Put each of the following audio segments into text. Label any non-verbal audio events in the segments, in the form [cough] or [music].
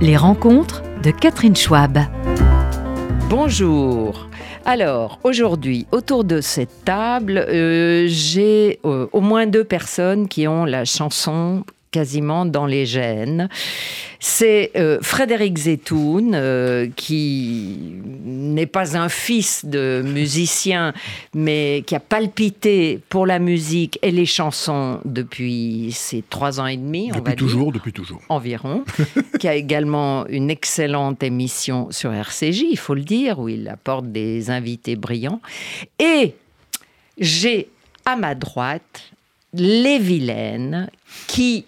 Les rencontres de Catherine Schwab. Bonjour. Alors, aujourd'hui, autour de cette table, euh, j'ai euh, au moins deux personnes qui ont la chanson quasiment dans les gènes. C'est euh, Frédéric Zetoun, euh, qui n'est pas un fils de musicien, mais qui a palpité pour la musique et les chansons depuis ses trois ans et demi. Depuis toujours, depuis toujours. Environ. [laughs] qui a également une excellente émission sur RCJ, il faut le dire, où il apporte des invités brillants. Et j'ai à ma droite les vilaines qui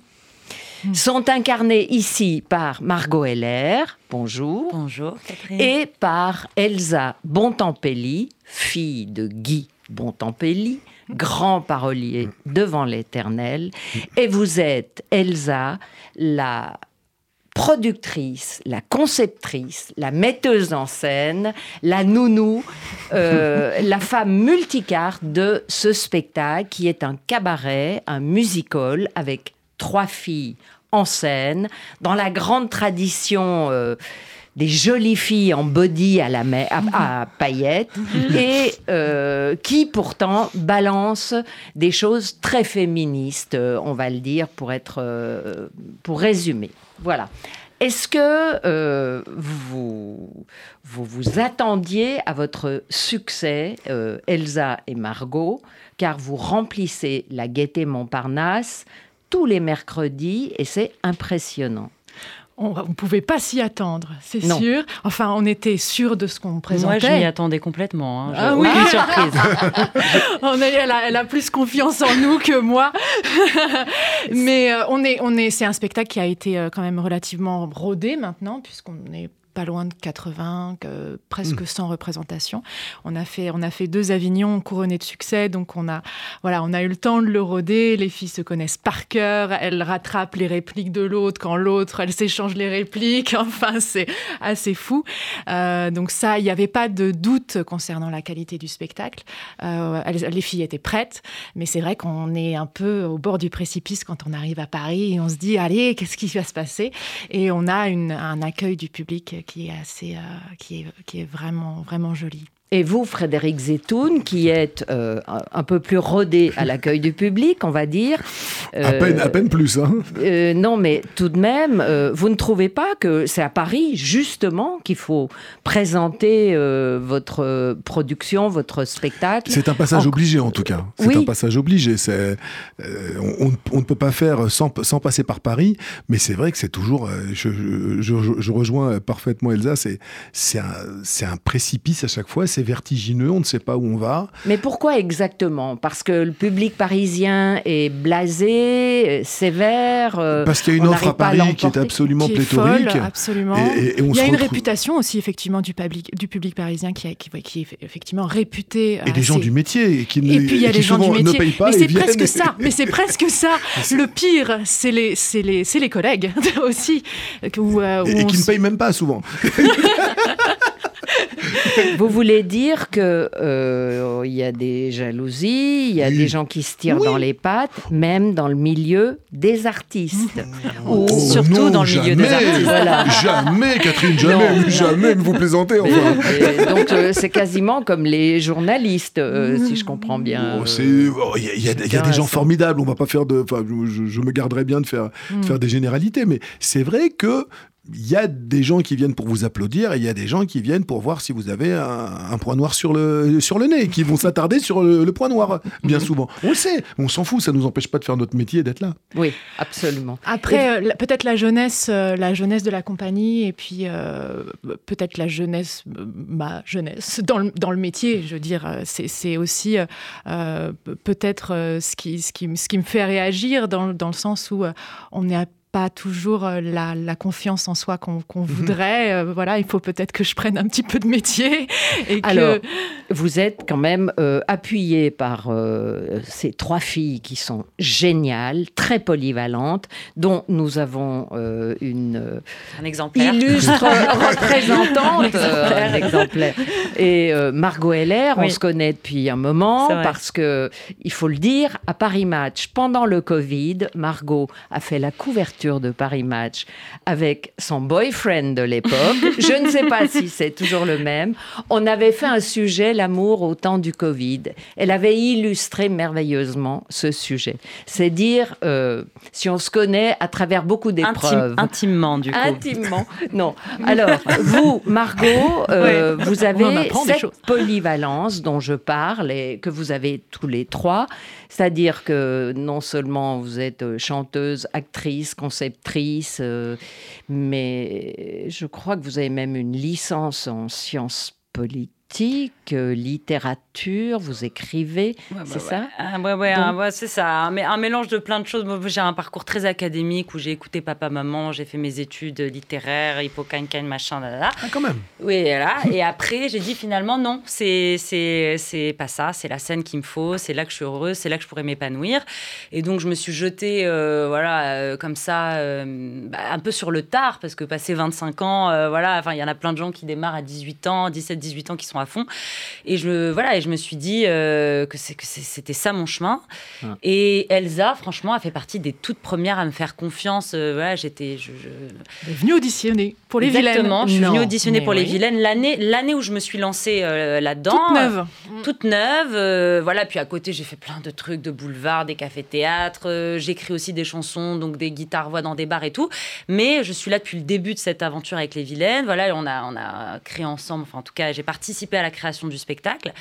sont incarnées ici par Margot Heller, bonjour. Bonjour, Catherine. Et par Elsa Bontempelli, fille de Guy Bontempelli, grand parolier devant l'éternel. Et vous êtes, Elsa, la productrice, la conceptrice, la metteuse en scène, la nounou, euh, la femme multicarte de ce spectacle qui est un cabaret, un musical avec trois filles en scène, dans la grande tradition euh, des jolies filles en body à, la à, paillettes, et euh, qui pourtant balancent des choses très féministes, euh, on va le dire, pour, être, pour résumer. Voilà. Est-ce que vous, vous, vous attendiez à votre succès, Elsa et Margot, car vous remplissez la Gaîté Montparnasse tous les mercredis et c'est impressionnant. On ne pouvait pas s'y attendre, c'est sûr. Enfin, on était sûr de ce qu'on présentait. Moi, je m'y attendais complètement. Hein. Ah oui, surprise. [laughs] on elle, a, plus confiance en nous que moi. [laughs] Mais euh, on est, on est, c'est un spectacle qui a été euh, quand même relativement rodé maintenant, puisqu'on est pas loin de 80, presque 100 hmm. représentations. On a fait, on a fait deux Avignons couronnés de succès, donc on a, voilà, on a eu le temps de le roder. Les filles se connaissent par cœur, elles rattrapent les répliques de l'autre quand l'autre, elles s'échangent les répliques. [laughs] Enfin, c'est assez fou. Euh, donc ça, il n'y avait pas de doute concernant la qualité du spectacle. Euh, les filles étaient prêtes, mais c'est vrai qu'on est un peu au bord du précipice quand on arrive à Paris et on se dit, allez, qu'est-ce qui va se passer? Et on a une, un accueil du public qui est assez, euh, qui est, qui est vraiment, vraiment joli. Et vous, Frédéric Zetoun, qui êtes euh, un peu plus rodé à l'accueil du public, on va dire. à, peine, à peine plus, hein euh, Non, mais tout de même, euh, vous ne trouvez pas que c'est à Paris, justement, qu'il faut présenter votre production, votre spectacle? C'est un passage obligé, en tout cas. C'est un passage obligé. On, on, ne peut pas faire sans, sans passer par Paris, mais c'est vrai que c'est toujours... Je, je, je, rejoins parfaitement Elsa, c'est, un, précipice à chaque fois. C'est vertigineux, on ne sait pas où on va. Mais pourquoi exactement? Parce que le public parisien est blasé, euh, sévère. Euh, Parce qu'il y a une offre à Paris qui est absolument pléthorique. absolument. Il y a une réputation aussi effectivement du public, du public parisien qui, qui, qui est effectivement réputé. Et des gens du métier qui, et puis il y a les gens du métier. ne payent pas. Mais c'est presque ça. Mais c'est presque ça. [laughs] Le pire, c'est les, les, les collègues [laughs] aussi. Où, euh, et, qui ne payent même pas souvent. [laughs] Vous voulez dire que euh, il y a des jalousies, il y a des gens qui se tirent dans les pattes, même dans le milieu des artistes. Ou oh, surtout dans le milieu des artistes. Jamais, Catherine, jamais, jamais, vous plaisantez. Enfin. donc euh, c'est quasiment comme les journalistes, euh, si je comprends bien. Oh, oh, il y, a, des gens formidables. On va pas faire de. Je, je, me garderais bien de faire, de hmm. faire des généralités, mais c'est vrai que il y a des gens qui viennent pour vous applaudir et il y a des gens qui viennent pour voir si vous avez un, point noir sur le, sur le nez, qui vont s'attarder sur le, point noir, bien souvent. On le sait, on s'en fout, ça ne nous empêche pas de faire notre métier et d'être là. Oui, absolument. Après, euh, peut-être la jeunesse, euh, la jeunesse de la compagnie et puis euh, peut-être la jeunesse, ma jeunesse dans le, dans le métier, je veux dire, c'est aussi peut-être ce qui, ce, qui, ce qui me fait réagir dans, dans le sens où on est à pas toujours euh, la, confiance en soi qu'on mhm. voudrait. Euh, voilà, il faut peut-être que je prenne un petit peu de métier. Et Alors, vous êtes quand même euh, appuyé par ces trois filles qui sont géniales, très polyvalentes, dont nous avons une un exemplaire. illustre [laughs] représentante, un exemplaire. Et Margot Heller, on se connaît depuis un moment parce que, il faut le dire, à Paris Match, pendant le Covid, Margot a fait la couverture de Paris Match avec son boyfriend de l'époque. [laughs] Je ne sais pas si c'est toujours le même. On avait fait un sujet, l'amour au temps du Covid. Elle avait illustré merveilleusement ce sujet. C'est dire euh, si on se connaît à travers beaucoup d'épreuves. intimement, du coup. Intimement. [laughs] Non. Alors, vous, Margot, euh, vous avez cette polyvalence dont je parle et que vous avez tous les trois. C'est-à-dire que non seulement vous êtes chanteuse, actrice, conceptrice, euh, mais je crois que vous avez même une licence en sciences politiques littérature, vous écrivez, c'est ça? Ah, Ouais, ouais, c'est ça. Un, un, mélange de plein de choses. J'ai un parcours très académique où j'ai écouté papa, maman, j'ai fait mes études littéraires, hippocampane, machin, là, là. Ah, quand même. Oui, là. Et après, j'ai dit finalement, non, c'est c'est pas ça. C'est la scène qu'il me faut. C'est là que je suis heureuse. C'est là que je pourrais m'épanouir. Et donc, je me suis jetée, euh, voilà, euh, comme ça, euh, bah, un peu sur le tard, parce que passé 25 ans, voilà, enfin, il y en a plein de gens qui démarrent à 18 ans, 17, 18 ans, qui sont à fond. Et je, voilà, et je me suis dit euh, que c'était ça mon chemin. Ah. Et Elsa, franchement, a fait partie des toutes premières à me faire confiance. Euh, voilà, j'étais. Je, je... venue auditionner pour les Exactement, je suis venue auditionner pour les vilaines l'année, l'année où je me suis lancée euh, là-dedans. Toute neuve. toute neuve. voilà, puis à côté, j'ai fait plein de trucs de boulevard, des cafés-théâtres. J'écris aussi des chansons, donc des guitares-voix dans des bars et tout. Mais je suis là depuis le début de cette aventure avec les vilaines. Voilà, on a, on a créé ensemble, enfin, en tout cas, j'ai participé à la création du spectacle.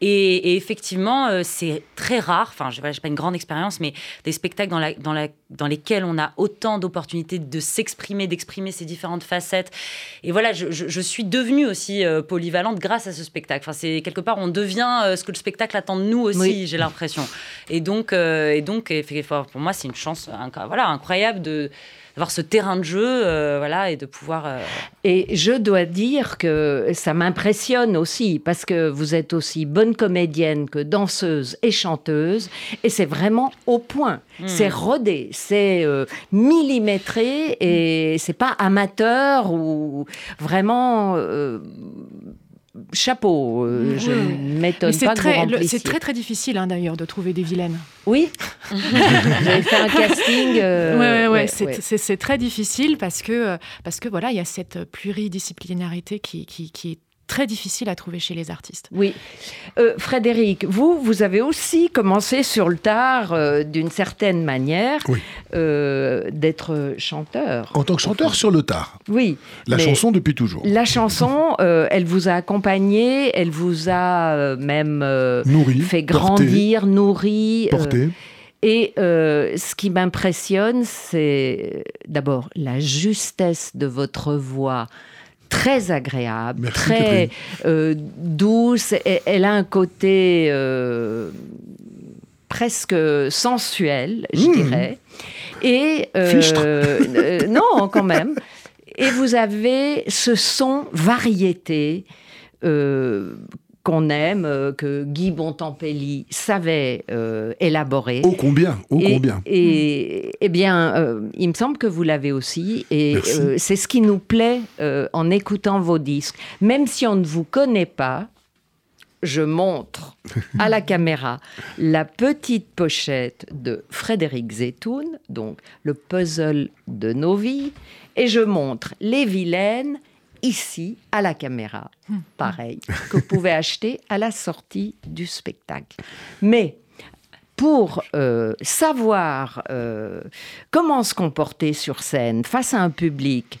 Et, effectivement, euh, c'est très rare, enfin, je n'ai pas une grande expérience, mais des spectacles dans, la, dans, la, dans lesquels on a autant d'opportunités de s'exprimer, d'exprimer ces différentes facettes. Et voilà, je, je, suis devenue aussi euh, polyvalente grâce à ce spectacle. Enfin, c'est quelque part, on devient euh, ce que le spectacle attend de nous aussi, j'ai l'impression. Et donc, et donc, pour moi, c'est une chance voilà, incroyable de d'avoir ce terrain de jeu, euh, voilà, et de pouvoir. Euh, et je dois dire que ça m'impressionne aussi parce que vous êtes aussi bonne comédienne que danseuse et chanteuse, et c'est vraiment au point. Hmm. C'est rodé, c'est euh, millimétré et c'est pas amateur ou vraiment chapeau. Euh, je ne m'étonne pas très, que C'est très très difficile hein, d'ailleurs de trouver des vilaines. Oui. [laughs] J'avais fait un casting. Euh, ouais, ouais, c'est très difficile parce que euh, parce que voilà, il y a cette pluridisciplinarité qui, qui, qui est très difficile à trouver chez les artistes. Oui. Euh, Frédéric, vous, vous avez aussi commencé sur le tard, euh, d'une certaine manière, euh, d'être chanteur. En tant que chanteur sur le tard Oui. La chanson depuis toujours. La chanson, elle vous a accompagné, elle vous a même nourri, fait grandir, nourri. Porté. Et ce qui m'impressionne, c'est d'abord la justesse de votre voix très agréable, très euh, douce. elle a un côté euh, presque sensuel, je hmm. dirais. Et euh, non, quand même. Et vous avez ce son variété qu'on aime, euh, que Guy Bontempelli savait euh, élaborer. Ô combien, ô combien. Et, eh bien, euh, il me semble que vous l'avez aussi, et c'est ce qui nous plaît en écoutant vos disques. Même si on ne vous connaît pas, je montre [laughs] à la caméra la petite pochette de Frédéric Zetoun, donc le puzzle de nos vies, et je montre les vilaines ici, à la caméra, hmm. pareil, que vous pouvez acheter à la sortie du spectacle. Mais pour euh, savoir euh, comment se comporter sur scène face à un public,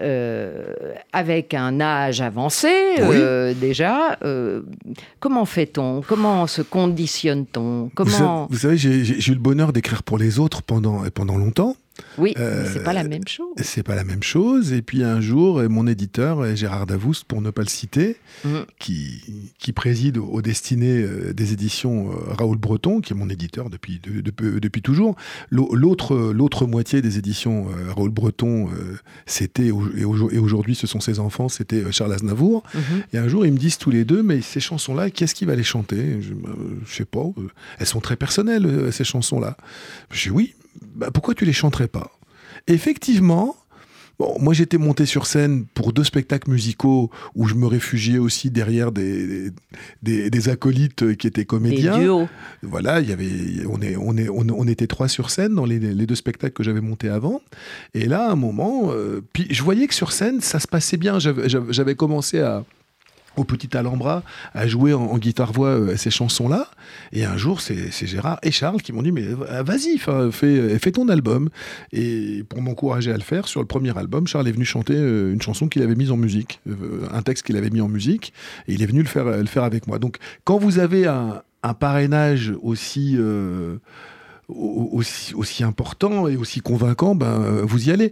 euh, avec un âge avancé déjà, comment fait-on? Comment se conditionne-t-on? Comment... Vous, savez, j'ai eu le bonheur d'écrire pour les autres pendant, pendant longtemps. Oui, euh, c'est pas la même chose. C'est pas la même chose. Et puis un jour, mon éditeur, Gérard Davoust, pour ne pas le citer, mm. qui, qui préside aux destinées euh, des éditions euh, Raoul Breton, qui est mon éditeur depuis, depuis toujours. L'autre, l'autre moitié des éditions Raoul Breton, c'était, et aujourd'hui ce sont ses enfants, c'était Charles Aznavour. Mm-hmm. Et un jour, ils me disent tous les deux, mais ces chansons-là, qu'est-ce qui va les chanter? Je, je sais pas. Elles sont très personnelles, ces chansons-là. Je dis oui, bah, pourquoi tu les chanterais pas? Effectivement, Bon, moi, j'étais monté sur scène pour deux spectacles musicaux où je me réfugiais aussi derrière des, des, des acolytes qui étaient comédiens. Des duos. Voilà, il y avait, on, est, on, est, on, était trois sur scène dans les, les deux spectacles que j'avais montés avant. Et là, à un moment, euh, puis je voyais que sur scène, ça se passait bien. J'avais commencé à au Petit Alhambra à jouer en, guitare-voix euh, ces chansons-là. Et un jour, c'est Gérard et Charles qui m'ont dit, mais euh, vas-y, fais, fais, ton album. Et pour m'encourager à le faire, sur le premier album, Charles est venu chanter euh, une chanson qu'il avait mise en musique, un texte qu'il avait mis en musique, et il est venu le faire, le faire avec moi. Donc, quand vous avez un, parrainage aussi... aussi, aussi important et aussi convaincant, ben, vous y allez.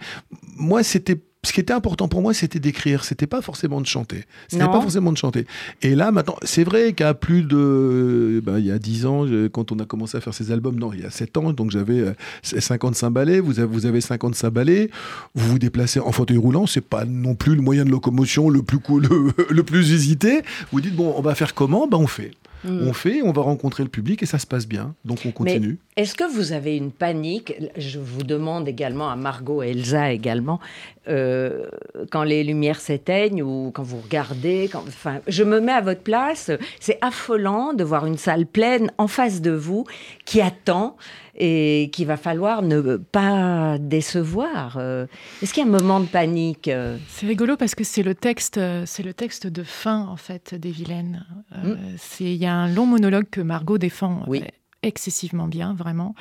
Moi, c'était ce qui était important pour moi, c'était d'écrire. C'était pas forcément de chanter. C'était pas forcément de chanter. Et là, maintenant, c'est vrai qu'à plus de, ben, il y a 10 ans, quand on a commencé à faire ces albums, non, il y a 7 ans, donc j'avais 55 euh, balais. Vous avez, vous avez 55 balais. Vous vous déplacez en fauteuil roulant. C'est pas non plus le moyen de locomotion le plus cool, [laughs] le, plus usité. Vous dites bon, on va faire comment? Ben on fait. Mm. On fait, on va rencontrer le public et ça se passe bien. Donc on continue. Est-ce que vous avez une panique? Je vous demande également à Margot et Elsa également, euh, quand les lumières s'éteignent ou quand vous regardez. enfin, je me mets à votre place. C'est affolant de voir une salle pleine en face de vous qui attend et qu'il va falloir ne pas décevoir. Euh, est-ce qu'il y a un moment de panique euh C'est rigolo parce que c'est le texte, c'est le texte de fin en fait des vilaines. Mm. Il y a un long monologue que Margot défend. Oui excessivement bien, vraiment.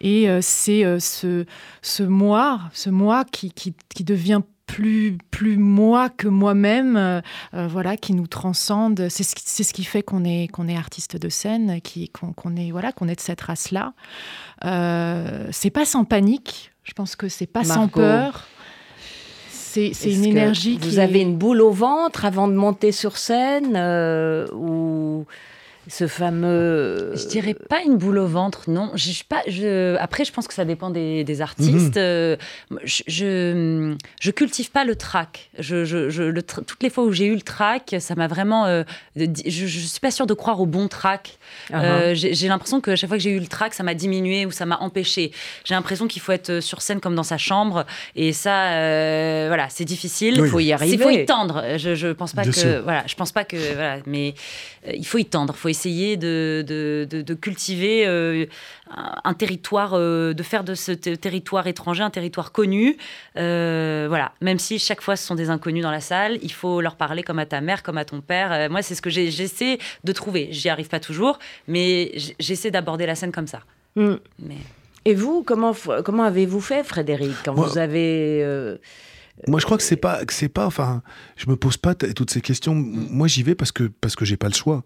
Et euh, c'est euh, ce, ce moi, ce moi qui, qui, devient plus, plus moi que moi-même, euh, voilà, qui nous transcende. C'est ce, c'est ce qui fait qu'on est, qu'on est artiste de scène, qui, qu'on, est, voilà, qu'on est de cette race-là. c'est pas sans panique. Je pense que c'est pas sans peur. C'est, c'est une énergie. Vous avez une boule au ventre avant de monter sur scène ou ce fameux. Je dirais pas une boule au ventre, non. Je, je pas, je... Après, je pense que ça dépend des, artistes. Mhm. Euh, je, je, je, cultive pas le trac. Je, le Toutes les fois où j'ai eu le trac, ça m'a vraiment. Euh, je, je suis pas sûre de croire au bon trac. Uh-huh. Euh, j'ai l'impression que chaque fois que j'ai eu le trac, ça m'a diminué ou ça m'a empêché. J'ai l'impression qu'il faut être sur scène comme dans sa chambre. Et ça, voilà, c'est difficile. Il faut y arriver. Il faut y tendre. Je, je pense pas que. Voilà, je pense pas que. Voilà, mais il faut y tendre. Il faut essayer de, de, cultiver euh, un territoire, euh, de faire de ce territoire étranger un territoire connu. Euh, voilà, même si chaque fois ce sont des inconnus dans la salle, il faut leur parler comme à ta mère, comme à ton père. moi, c'est ce que j'essaie de trouver. J'y arrive pas toujours, mais j'essaie d'aborder la scène comme ça. Hmm. Mais... Et vous, comment, comment avez-vous fait, Frédéric, quand vous avez... Moi, je crois que c'est pas, que c'est pas, enfin, je me pose pas toutes ces questions. Moi, j'y vais parce que parce que j'ai pas le choix.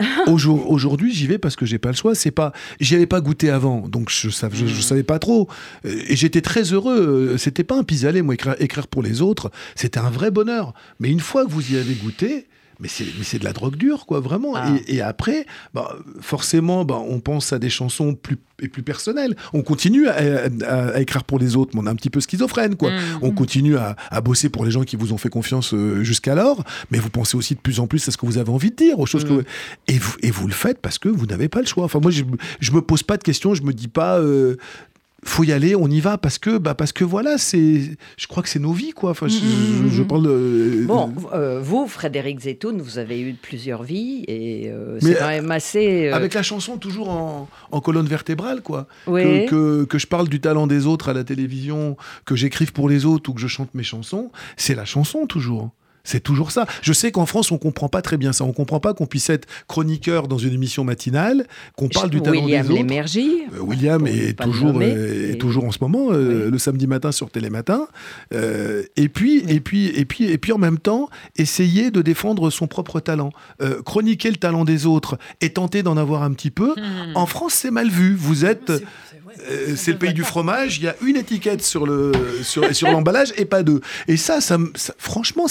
[laughs] Aujourd'hui, j'y vais parce que j'ai pas le choix. C'est pas, j'y avais pas goûté avant, donc je, savais, je, hmm. savais pas trop. Euh, et j'étais très heureux. C'était pas un pis-aller, moi, écrire, écrire pour les autres. C'était un vrai bonheur. Mais une fois que vous y avez goûté, mais c'est de la drogue dure, quoi, vraiment. Ah. Et, après, bah, forcément, bah, on pense à des chansons plus et plus personnelles. On continue à, écrire pour les autres, mais on est un petit peu schizophrène, quoi. Mmh. On continue à, bosser pour les gens qui vous ont fait confiance euh, jusqu'alors, mais vous pensez aussi de plus en plus à ce que vous avez envie de dire, aux choses que mmh. et vous et vous le faites parce que vous n'avez pas le choix. Enfin, moi, je, je me pose pas de questions, je me dis pas. Euh, faut y aller, on y va parce que bah parce que voilà, c'est je crois que c'est nos vies quoi. Enfin, je, mm-hmm. parle de... Bon, euh, vous Frédéric Zetoun, vous avez eu plusieurs vies et euh, c'est quand même assez euh, avec la chanson toujours en, en colonne vertébrale quoi. Que, que, que, je parle du talent des autres à la télévision, que j'écrive pour les autres ou que je chante mes chansons, c'est la chanson toujours. C'est toujours ça. Je sais qu'en France, on comprend pas très bien ça. On comprend pas qu'on puisse être chroniqueur dans une émission matinale, qu'on parle du talent des autres. Euh, William est toujours, euh, est toujours en ce moment euh, le samedi matin sur Télématin. et puis, et puis, et puis, et puis en même temps, essayer de défendre son propre talent, chroniquer le talent des autres et tenter d'en avoir un petit peu. Hmm. En France, c'est mal vu. Vous êtes euh, c'est le pays du fromage. Il y a une étiquette sur le sur, l'emballage et pas deux. Et ça, ça, franchement,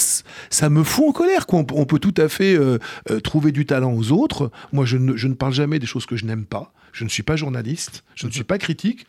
ça me fout en colère. Quoi. On, peut tout à fait euh, euh, trouver du talent aux autres. Moi, je ne, je ne parle jamais des choses que je n'aime pas. Je ne suis pas journaliste. Je ne suis pas critique.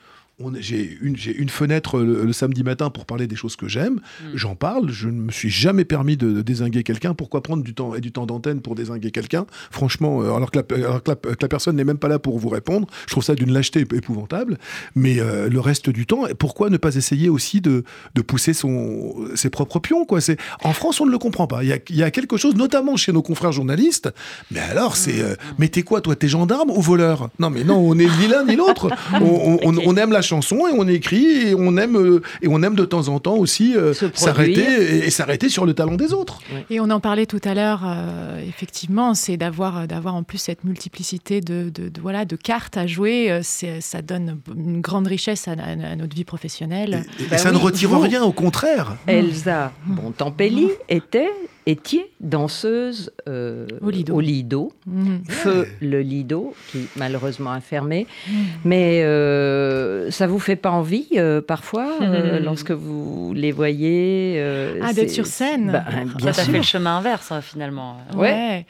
J'ai une, une, fenêtre le, samedi matin pour parler des choses que j'aime. Mm. J'en parle. Je ne me suis jamais permis de, désinguer quelqu'un. Pourquoi prendre du temps et du temps d'antenne pour désinguer quelqu'un? Franchement, euh, alors, que la, personne n'est même pas là pour vous répondre, je trouve ça d'une lâcheté épouvantable. Mais euh, le reste du temps, pourquoi ne pas essayer aussi de, de pousser son, ses propres pions quoi? C'est En France, on ne le comprend pas. Il y, a, il y, a, quelque chose, notamment chez nos confrères journalistes. Mais alors, c'est. Euh, mm. mais t'es quoi, toi? T'es gendarme ou voleur? Non, mais non, on est ni l'un ni l'autre. [laughs] on, on, on aime la chanson et on écrit et on aime euh, et on aime de temps en temps aussi euh, s'arrêter et, s'arrêter sur le talent des autres. Et on en parlait tout à l'heure. Euh, effectivement, c'est d'avoir d'avoir en plus cette multiplicité de, de, voilà de cartes à jouer. ça donne une grande richesse à, notre vie professionnelle. Et, bah ça ne retire rien, au contraire. Elsa Bontampelli était étiez danseuse euh, au Lido, mhm. feu le Lido, qui malheureusement a fermé. Mhm. Mais euh, ça vous fait pas envie euh, parfois euh, mhm. lorsque vous les voyez Ah, d'être sur scène bah, bien Ça, fait le chemin inverse hein, finalement. Ouais,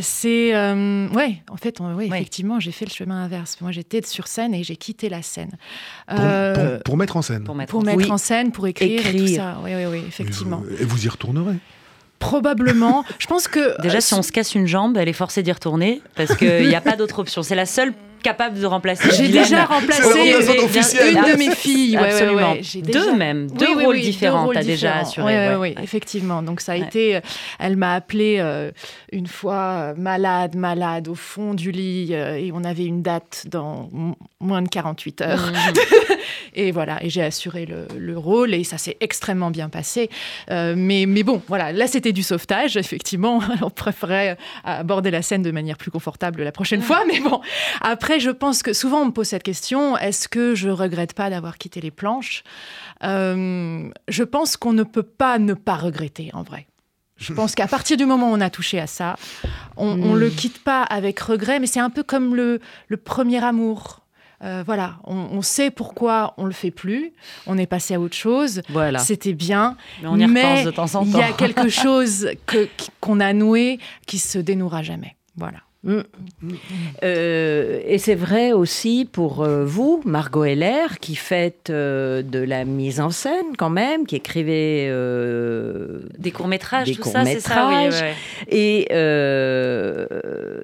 c'est ouais. En fait, ouais, effectivement, j'ai fait le chemin inverse. Moi, j'étais sur scène et j'ai quitté la scène pour, mettre en scène. Pour mettre, en, scène, pour écrire, et tout ça. Oui, oui, oui, effectivement. et vous y retournerez Probablement. Je pense que. Déjà, si on se casse une jambe, elle est forcée d'y retourner parce qu'il n'y a pas d'autre option. C'est la seule capable de remplacer. J'ai déjà remplacé une de mes filles. Absolument. deux même, deux rôles différents. T'as déjà assuré. Oui, effectivement. Donc ça a été. Elle m'a appelé euh, une fois malade, malade au fond du lit euh, et on avait une date dans moins de 48 heures. Mhm. [laughs] et voilà, et j'ai assuré le, rôle et ça s'est extrêmement bien passé. Euh, mais, mais bon, voilà, là c'était du sauvetage, effectivement. [laughs] On préférait aborder la scène de manière plus confortable la prochaine fois. Mais bon, après, je pense que souvent on me pose cette question est-ce que je regrette pas d'avoir quitté les planches? Euh, Je pense qu'on ne peut pas ne pas regretter en vrai. Je pense qu'à partir du moment où on a touché à ça, on ne le hmm. quitte pas avec regret, mais c'est un peu comme le, le premier amour. Euh, voilà, on, sait pourquoi on le fait plus. On est passé à autre chose. Voilà. C'était bien. Mais on y repense de temps en temps. Il y a quelque [laughs] chose qu'on a noué qui se dénouera jamais. Voilà. Mm. Euh, et c'est vrai aussi pour euh, vous, Margot Heller, qui faites euh, de la mise en scène quand même, qui écrivait des courts-métrages, tout ça, c'est ça oui, Et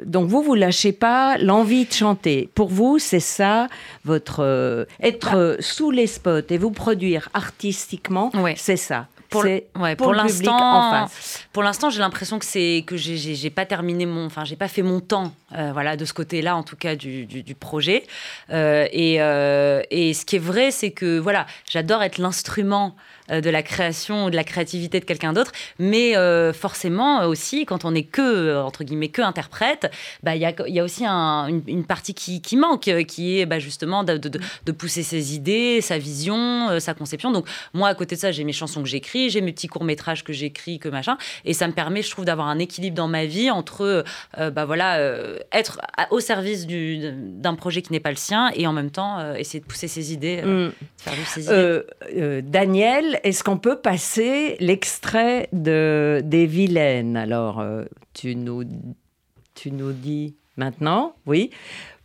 donc vous, vous lâchez pas l'envie de chanter. Pour vous, c'est ça, votre être bah. sous les spots et vous produire artistiquement, c'est ça pour, ouais, pour, l'instant, pour l'instant, j'ai l'impression que c'est que j'ai pas terminé mon, enfin, j'ai pas fait mon temps, euh, voilà, de ce côté-là, en tout cas du, du, projet. Euh, et, euh, et, ce qui est vrai, c'est que voilà, j'adore être l'instrument de la création ou de la créativité de quelqu'un d'autre, mais euh, forcément aussi, quand on n'est que, euh, entre guillemets, que interprète, bah, il y, a, y, a, aussi une, partie qui, qui, manque, qui est bah, justement de, de, pousser ses idées, sa vision, sa conception. Donc moi, à côté de ça, j'ai mes chansons que j'écris, j'ai mes petits courts-métrages que j'écris, que machin, et ça me permet, je trouve, d'avoir un équilibre dans ma vie entre, bah, voilà, être au service d'un projet qui n'est pas le sien et en même temps essayer de pousser ses idées, mm. ses idées. Daniel, est-ce qu'on peut passer l'extrait de, des vilaines? Alors, euh, tu, nous, tu nous dis maintenant, oui,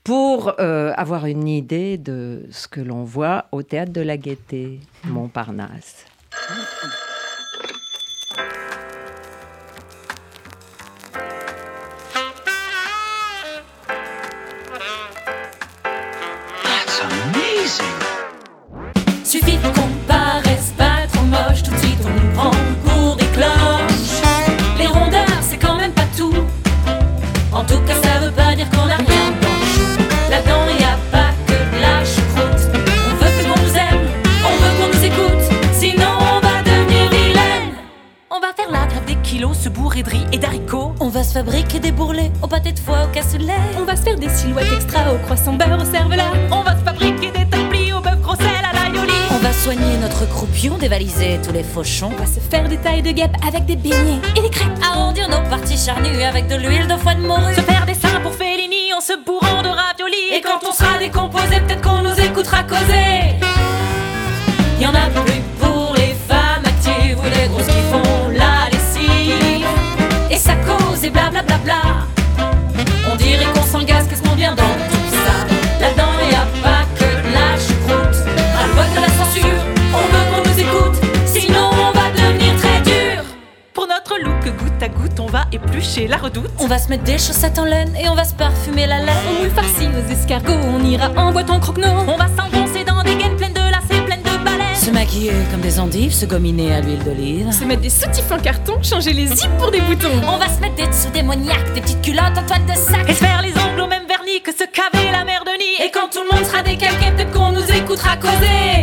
pour euh, avoir une idée de ce que l'on voit au théâtre de la Gaîté, Montparnasse. Se fabriquer des bourrelets au pâté de foie, au cassoulet. On va se faire des silhouettes extra au croissant beurre, au cervelas. On va se fabriquer des tapis au bœuf gros à on va soigner notre croupion, dévaliser tous les fauchons. On va se faire des tailles de guêpes avec des beignets et des crêpes. Arrondir nos parties charnues avec de l'huile de foie de morue. Se faire des seins pour Fellini en se bourrant de raviolis. Et quand on sera décomposé, peut-être qu'on nous écoutera causer. Y en a plus pour les femmes actives ou les grosses qui font chez la redoute. On va se mettre des chaussettes en laine et on va se parfumer la laine. On moule farci aux escargots, on ira en boîte en croque On va s'enfoncer dans des gaines pleines de lacets, pleines de baleines. Se maquiller comme des endives, se gominer à l'huile d'olive. Se mettre des soutifs en carton, changer les zips pour des boutons. On va se mettre des dessous démoniaques, des petites culottes en toile de sac. Et se faire les ongles au même vernis que se caver la mère de nid. Et quand tout le monde sera décalqué, peut-être qu'on nous écoutera causer.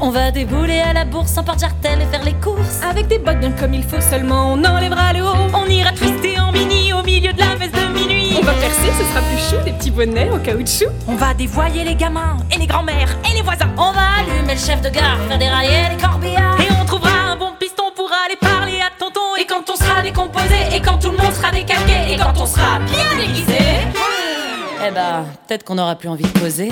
On va débouler à la bourse en porte-jartel et faire les courses. Avec des bottes bien comme il faut, seulement on enlèvera le haut. On ira twister en mini au milieu de la messe de minuit. On va percer, ce sera plus chaud, des petits bonnets au caoutchouc. On va dévoyer les gamins et les grands-mères et les voisins. On va allumer le chef de gare, faire dérailler les corbillards. Et on trouvera un bon piston pour aller parler à tonton. Et quand on sera décomposé, et quand tout le monde sera décalqué, et quand on sera bien déguisé, Eh bah, peut-être qu'on aura plus envie de poser.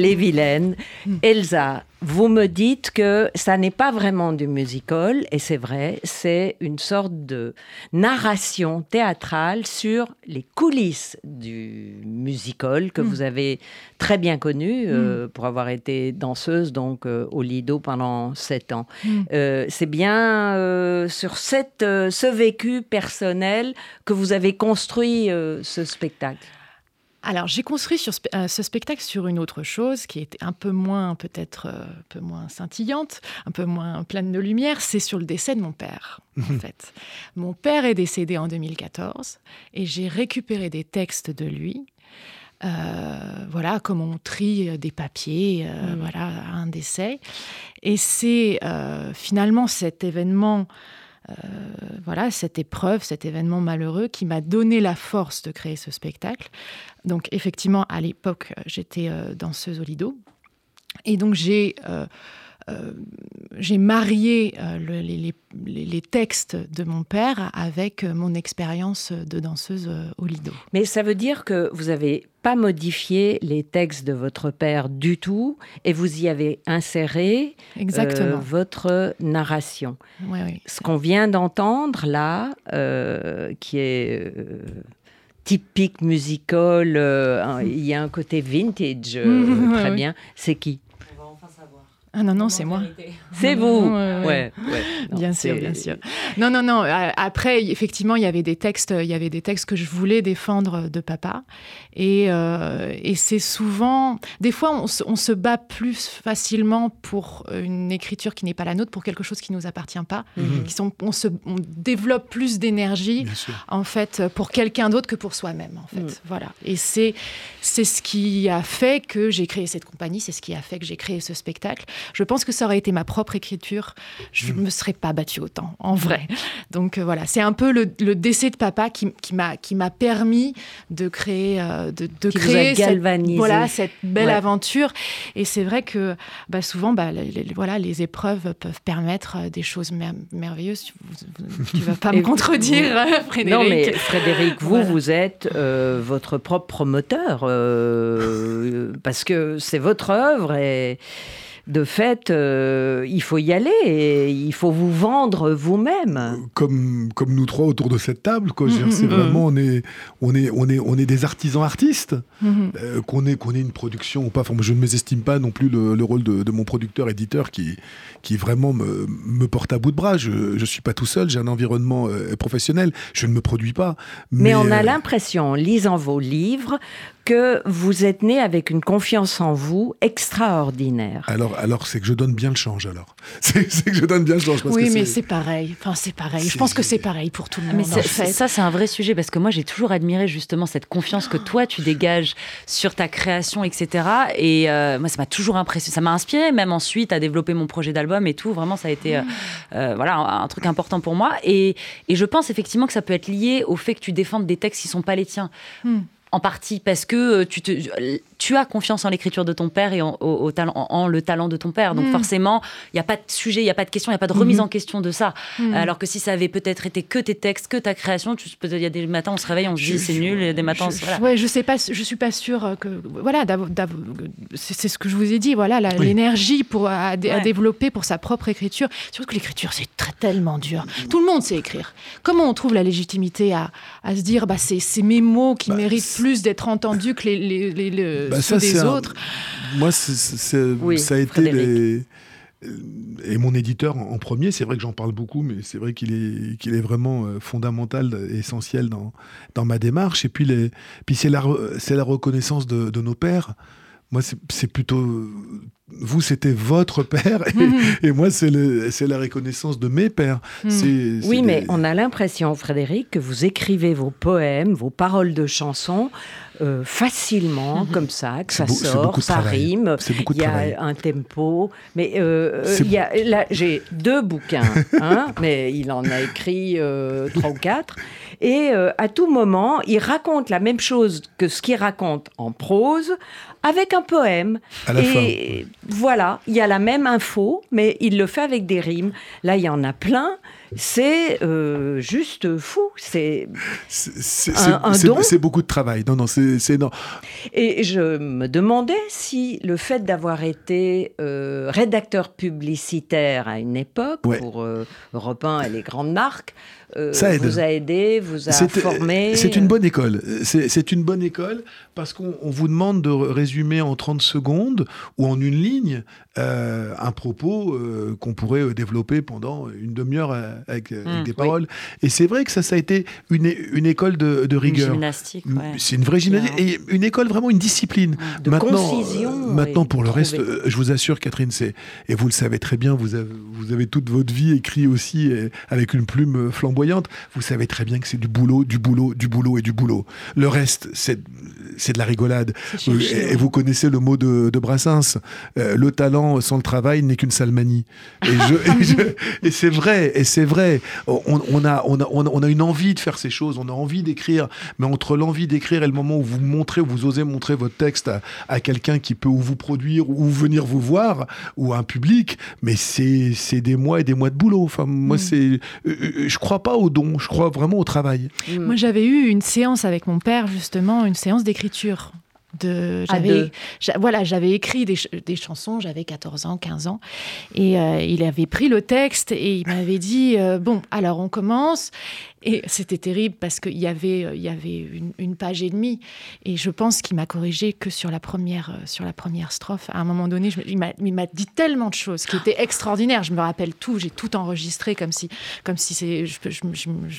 Les vilaines. Elsa, vous me dites que ça n'est pas vraiment du musical, et c'est vrai, c'est une sorte de narration théâtrale sur les coulisses du musical que vous avez très bien connu euh, pour avoir été danseuse donc euh, au Lido pendant sept ans. Euh, c'est bien sur cette, ce vécu personnel que vous avez construit ce spectacle? Alors, j'ai construit sur euh, ce spectacle sur une autre chose qui était un peu moins, peut-être, euh, un peu moins scintillante, un peu moins pleine de lumière. C'est sur le décès de mon père, en fait. Mon père est décédé en 2014 et j'ai récupéré des textes de lui. euh, voilà, comme on trie des papiers, euh, voilà, à un décès. Et c'est finalement cet événement euh, voilà, cette épreuve, cet événement malheureux qui m'a donné la force de créer ce spectacle. Donc effectivement, à l'époque, j'étais euh, danseuse au Lido. Et donc j'ai euh, euh, j'ai marié euh, le- les, les- les- les textes de mon père avec euh, mon expérience de danseuse euh, au Lido. Mais ça veut dire que vous n'avez pas modifié les textes de votre père du tout et vous y avez inséré euh, Exactement. votre narration. Oui, oui. Ce qu'on vient d'entendre là, euh, qui est euh, typique musical, euh, [laughs] il y a un côté vintage, euh, très bien. C'est qui? Ah non, non, c'est moi. C'est vous Ouais, ouais. ouais. Non, bien sûr, bien sûr. Non, non, non. euh, Après, effectivement, il y avait des textes, il y avait des textes que je voulais défendre de papa, et, euh, et c'est souvent, des fois, on se, on se bat plus facilement pour une écriture qui n'est pas la nôtre, pour quelque chose qui nous appartient pas. Mhm. Qui sont, on se, on développe plus d'énergie en fait pour quelqu'un d'autre que pour soi-même en fait Mm. voilà et c'est c'est ce qui a fait que j'ai créé cette compagnie c'est ce qui a fait que j'ai créé ce spectacle je pense que ça aurait été ma propre écriture je Mm. me serais pas battue autant en vrai donc euh, voilà c'est un peu le, le décès de papa qui, qui m'a qui m'a permis de créer euh, de, de Qui vous a créer cette, galvanisé. voilà cette belle Ouais. aventure et c'est vrai que bah, souvent bah, les, les- voilà les épreuves peuvent permettre euh, des choses mer- merveilleuses tu, tu vas pas me vous- contredire Frédéric Non, mais Frédéric, vous, Voilà. vous êtes euh, votre propre promoteur, euh, parce que c'est votre œuvre et de fait, euh, il faut y aller et il faut vous vendre vous-même. Comme, comme nous trois autour de cette table, quoi. Je veux dire, Mm, c'est mm, vraiment, on est, on, est, on, est, on est des artisans artistes. Mhm. Euh, qu'on ait, qu'on ait une production ou pas, enfin, je ne mésestime pas non plus le, le rôle de, de mon producteur-éditeur qui, qui vraiment me, me porte à bout de bras. Je ne suis pas tout seul, j'ai un environnement euh, professionnel, je ne me produis pas. Mais, on a euh, l'impression, en lisant vos livres, que vous êtes né avec une confiance en vous extraordinaire. Alors, alors c'est que je donne bien le change, alors. [laughs] C'est que je donne bien le change. Parce oui, que mais c'est pareil. Enfin, c'est pareil. Je pense que c'est pareil pour tout le monde. Mais ça, c'est un vrai sujet parce que moi, j'ai toujours admiré justement cette confiance que toi, tu dégages sur ta création, etc. Et euh, moi, ça m'a toujours impressionné. Ça m'a inspiré, même ensuite, à développer mon projet d'album et tout. Vraiment, ça a été euh, euh, voilà, un, truc important pour moi. Et, et, je pense effectivement que ça peut être lié au fait que tu défendes des textes qui sont pas les tiens. Hmm. En partie parce que tu te, tu as confiance en l'écriture de ton père et en, au, talent, en, le talent de ton père. Donc mm. forcément, il n'y a pas de sujet, il n'y a pas de question, il n'y a pas de remise mm-hmm. en question de ça. Mm. Alors que si ça avait peut-être été que tes textes, que ta création, il y a des matins on se réveille, on se dit c'est nul, et des matins je, voilà. Ouais, je sais pas, je suis pas sûre que voilà, c'est ce que je vous ai dit, voilà, l'énergie pour à, développer pour sa propre écriture. Surtout que l'écriture c'est très tellement dur. Tout le monde sait écrire. Comment on trouve la légitimité à, à se dire bah c'est mes mots qui bah, méritent plus d'être entendus que les, les, les bah, ça, des autres. Moi, ça a été les et mon éditeur en premier, c'est vrai que j'en parle beaucoup, mais c'est vrai qu'il est, qu'il est vraiment euh, fondamental, essentiel dans, dans ma démarche. Et puis, les, puis c'est, la, la reconnaissance de, de nos pères. Moi, c'est, plutôt. Vous, c'était votre père, et, mhm. moi, c'est, la reconnaissance de mes pères. Mhm. oui, mais on a l'impression, Frédéric, que vous écrivez vos poèmes, vos paroles de chansons euh, facilement, mhm. comme ça, que ça sort, ça rime. Il y a un tempo. Mais euh, euh, il y a, là, j'ai deux bouquins, hein, [laughs] mais il en a écrit trois ou quatre. Et à tout moment, il raconte la même chose que ce qu'il raconte en prose, avec un poème. et voilà, il y a la même info, mais il le fait avec des rimes. Là, il y en a plein. C'est euh, juste fou. C'est un, C'est beaucoup de travail. Non, non, c'est non. Et je me demandais si le fait d'avoir été euh, rédacteur publicitaire à une époque pour euh, Europe 1 et les grandes marques, euh, ça vous a aidé, vous a formé. C'est une bonne école. C'est une bonne école parce qu'on vous demande de résumer en 30 secondes ou en une ligne euh, un propos euh, qu'on pourrait développer pendant une demi-heure avec, mmh, des paroles. Et c'est vrai que ça, ça a été une, une école de, de rigueur. Une gymnastique. C'est une vraie gymnastique. Et une école, vraiment une discipline. De maintenant, concision. maintenant, pour le reste, je vous assure, Catherine, c'est et vous le savez très bien, vous avez, vous avez toute votre vie écrit aussi avec une plume flamboyante vous savez très bien que c'est du boulot, du boulot, du boulot et du boulot. Le reste, c'est de la rigolade. et, vous connaissez le mot de, de Brassens, euh, le talent sans le travail n'est qu'une salmanie. Et, [laughs] et, c'est vrai, et c'est vrai. On, a, on, a, on, a, une envie de faire ces choses, on a envie d'écrire, mais entre l'envie d'écrire et le moment où vous montrez, où vous osez montrer votre texte à, quelqu'un qui peut ou vous produire ou venir vous voir, ou à un public, mais c'est des mois et des mois de boulot. Enfin, moi, mm. c'est, euh, euh, je crois pas au don, je crois vraiment au travail. Moi, j'avais eu une séance avec mon père, justement, une séance d'écriture. De, j'avais, voilà, j'avais écrit des, des chansons, j'avais 14 ans, 15 ans, et euh, il avait pris le texte et il m'avait dit euh, Bon, alors on commence, et c'était terrible parce qu'il y avait, euh, il y avait une, page et demie. Et je pense qu'il m'a corrigé que sur la première, euh, sur la première strophe. À un moment donné, je, il m'a dit tellement de choses qui étaient extraordinaires. Je me rappelle tout, j'ai tout enregistré comme si, comme si c'est, je,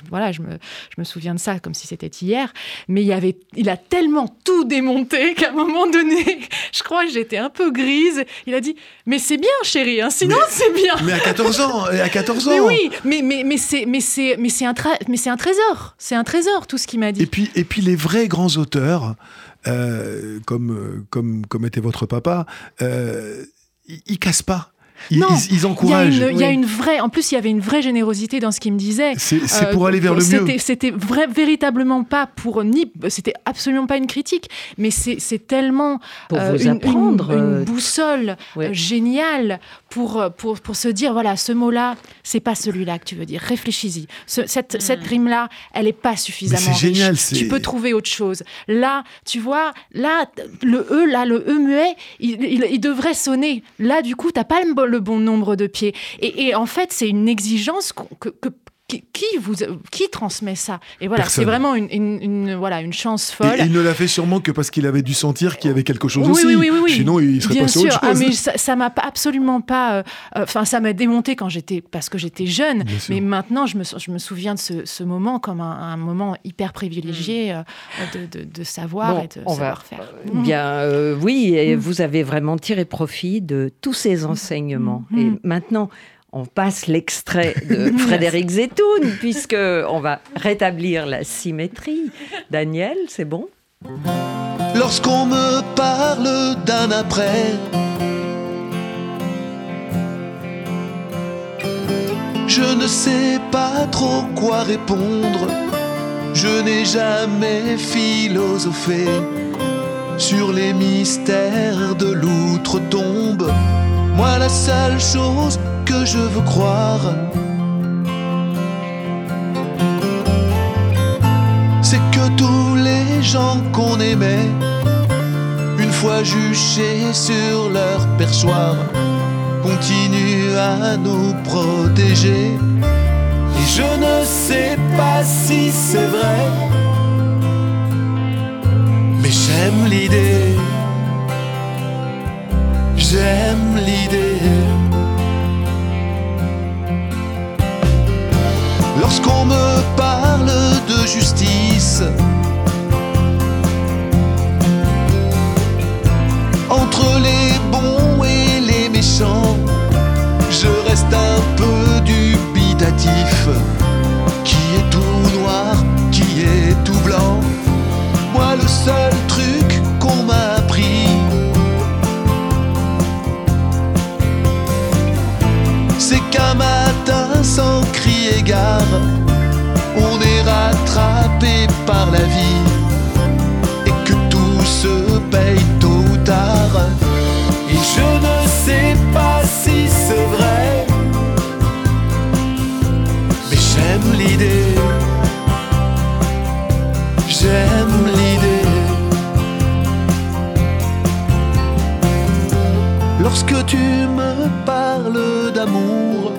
voilà, je me, je me souviens de ça comme si c'était hier. Mais il y avait, il a tellement tout démonté qu'à un moment donné, [laughs] je crois que j'étais un peu grise. Il a dit, mais c'est bien, chérie, hein, sinon c'est bien. Mais à 14 ans, [laughs] à 14 ans. Mais oui, mais mais mais c'est mais c'est mais c'est un trésor. C'est un trésor, tout ce qu'il m'a dit. Et puis, et puis les vrais grands auteurs, euh, comme, comme, comme était votre papa, euh, ils, ils cassent pas. Ils, non, ils, encouragent. Il y, a une vraie. En plus, il y avait une vraie générosité dans ce qu'il me disait. C'est pour aller vers le mieux. C'était vrai, véritablement pas pour ni. C'était absolument pas une critique, mais c'est tellement euh, une, apprendre, une, euh, boussole euh, géniale pour, pour, pour se dire voilà, ce mot-là, c'est pas celui-là que tu veux dire. Réfléchis-y. cette, hmm. cette rime-là, elle est pas suffisamment. C'est génial. Tu peux trouver autre chose. Là, tu vois, là, le E, là, le E muet, il, il, devrait sonner. Là, du coup, t'as pas le le bon nombre de pieds. Et, en fait, c'est une exigence que, qui, vous, qui transmet ça? Et voilà, c'est vraiment une, une, voilà, une chance folle. Et, il ne l'a fait sûrement que parce qu'il avait dû sentir qu'il y avait quelque chose aussi. Oui, oui, oui, Sinon, il serait Bien passé sûr. autre Ah, chose. mais ça m'a absolument pas. Euh, euh, enfin, ça m'a démonté quand j'étais parce que j'étais jeune. Mais maintenant, je me, je me souviens de ce, ce moment comme un, moment hyper privilégié euh, de, de, de, savoir et de savoir faire. Bien, oui, et vous avez vraiment tiré profit de tous ces enseignements. Et maintenant, on passe l'extrait de [laughs] Frédéric Zetoun, puisque on va rétablir la symétrie. Daniel, c'est bon? Lorsqu'on me parle d'un après, je ne sais pas trop quoi répondre. Je n'ai jamais philosophé sur les mystères de l'outre-tombe. Moi, la seule chose que je veux croire, c'est que tous les gens qu'on aimait, une fois juchés sur leur perchoir, continuent à nous protéger. Et je ne sais pas si c'est vrai, mais j'aime l'idée. J'aime l'idée. Lorsqu'on me parle de justice, entre les bons et les méchants, Tu me parles d'amour,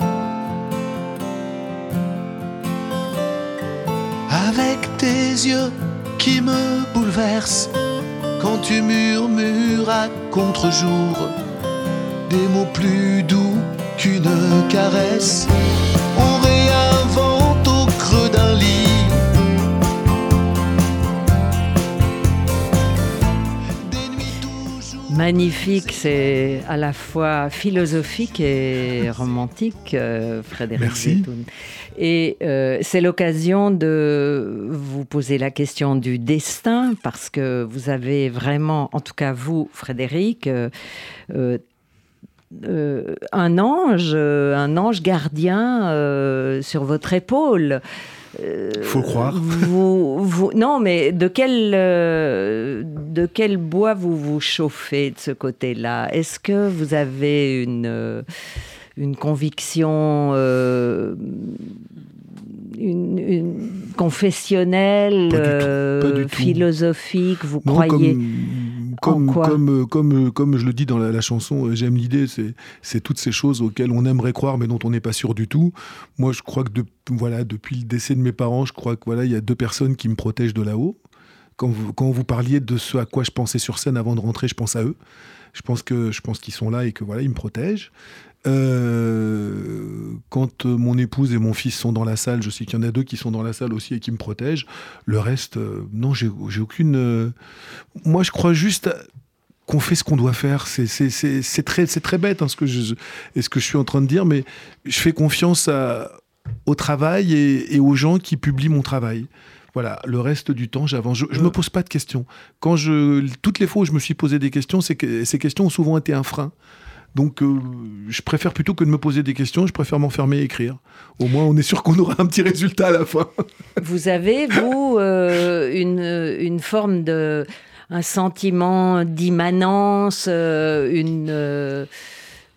avec tes yeux qui me bouleversent, quand tu murmures à contre-jour des mots plus doux qu'une caresse, on réinvente au creux d'un lit. Magnifique, c'est à la fois philosophique et romantique, euh, Frédéric Merci. Zetoun. Et euh, c'est l'occasion de vous poser la question du destin, parce que vous avez vraiment, en tout cas vous, Frédéric, euh, un ange, un ange gardien euh, sur votre épaule. Euh, Faut croire. Vous, vous- non, mais de quel, euh, de quel bois vous vous chauffez de ce côté-là? Est-ce que vous avez une, euh, une conviction une, une confessionnelle, euh, philosophique? Vous Non, croyez comme, comme, comme, comme, comme je le dis dans la, la chanson, euh, j'aime l'idée, c'est, c'est toutes ces choses auxquelles on aimerait croire mais dont on n'est pas sûr du tout. Moi, je crois que de- voilà, depuis le décès de mes parents, je crois que voilà, il y a deux personnes qui me protègent de là-haut. Quand vous, quand vous parliez de ce à quoi je pensais sur scène avant de rentrer, je pense à eux. Je pense que je pense qu'ils sont là et que voilà, ils me protègent. Euh, quand euh, mon épouse et mon fils sont dans la salle, je sais qu'il y en a deux qui sont dans la salle aussi et qui me protègent. Le reste, euh, non, j'ai aucune. euh, Moi, je crois juste qu'on fait ce qu'on doit faire. C'est- très, bête hein, ce, que je, et ce que je suis en train de dire, mais je fais confiance à- au travail et, et aux gens qui publient mon travail. Voilà, le reste du temps, j'avance. Je, je me pose pas de questions. Quand je, toutes les fois où je me suis posé des questions, que ces questions ont souvent été un frein. Donc, euh, je préfère plutôt que de me poser des questions, je préfère m'enfermer et écrire. Au moins, on est sûr qu'on aura un petit résultat à la fin. [laughs] Vous avez, vous, euh, une, une forme de. un sentiment d'immanence, euh, une. euh,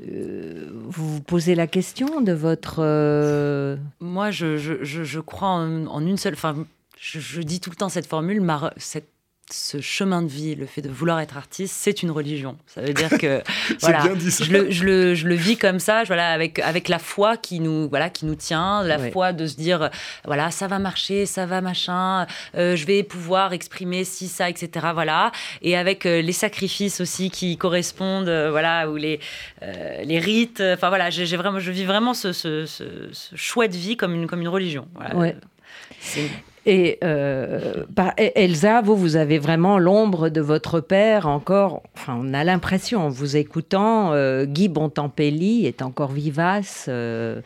euh, vous vous posez la question de votre. euh, Moi, je, je, je, je crois en, en une seule. Enfin, je, je dis tout le temps cette formule, ma cette ce chemin de vie, le fait de vouloir être artiste, c'est une religion. Ça veut dire que [laughs] voilà, Je, le, je, le, je, le, vis comme ça, voilà, avec, avec la foi qui nous, voilà, qui nous tient, la foi de se dire, voilà, ça va marcher, ça va machin, euh, je vais pouvoir exprimer ci, ça, etc. Voilà. Et avec euh, les sacrifices aussi qui correspondent, euh, voilà, ou les, les rites. Enfin voilà, j'ai vraiment, je vis vraiment ce, ce, ce, chouette vie comme une, comme une religion. Voilà. Ouais. Et euh, Elsa, vous, vous avez vraiment l'ombre de votre père encore. Enfin, on a l'impression en vous écoutant, euh, Guy Bontempelli est encore vivace euh,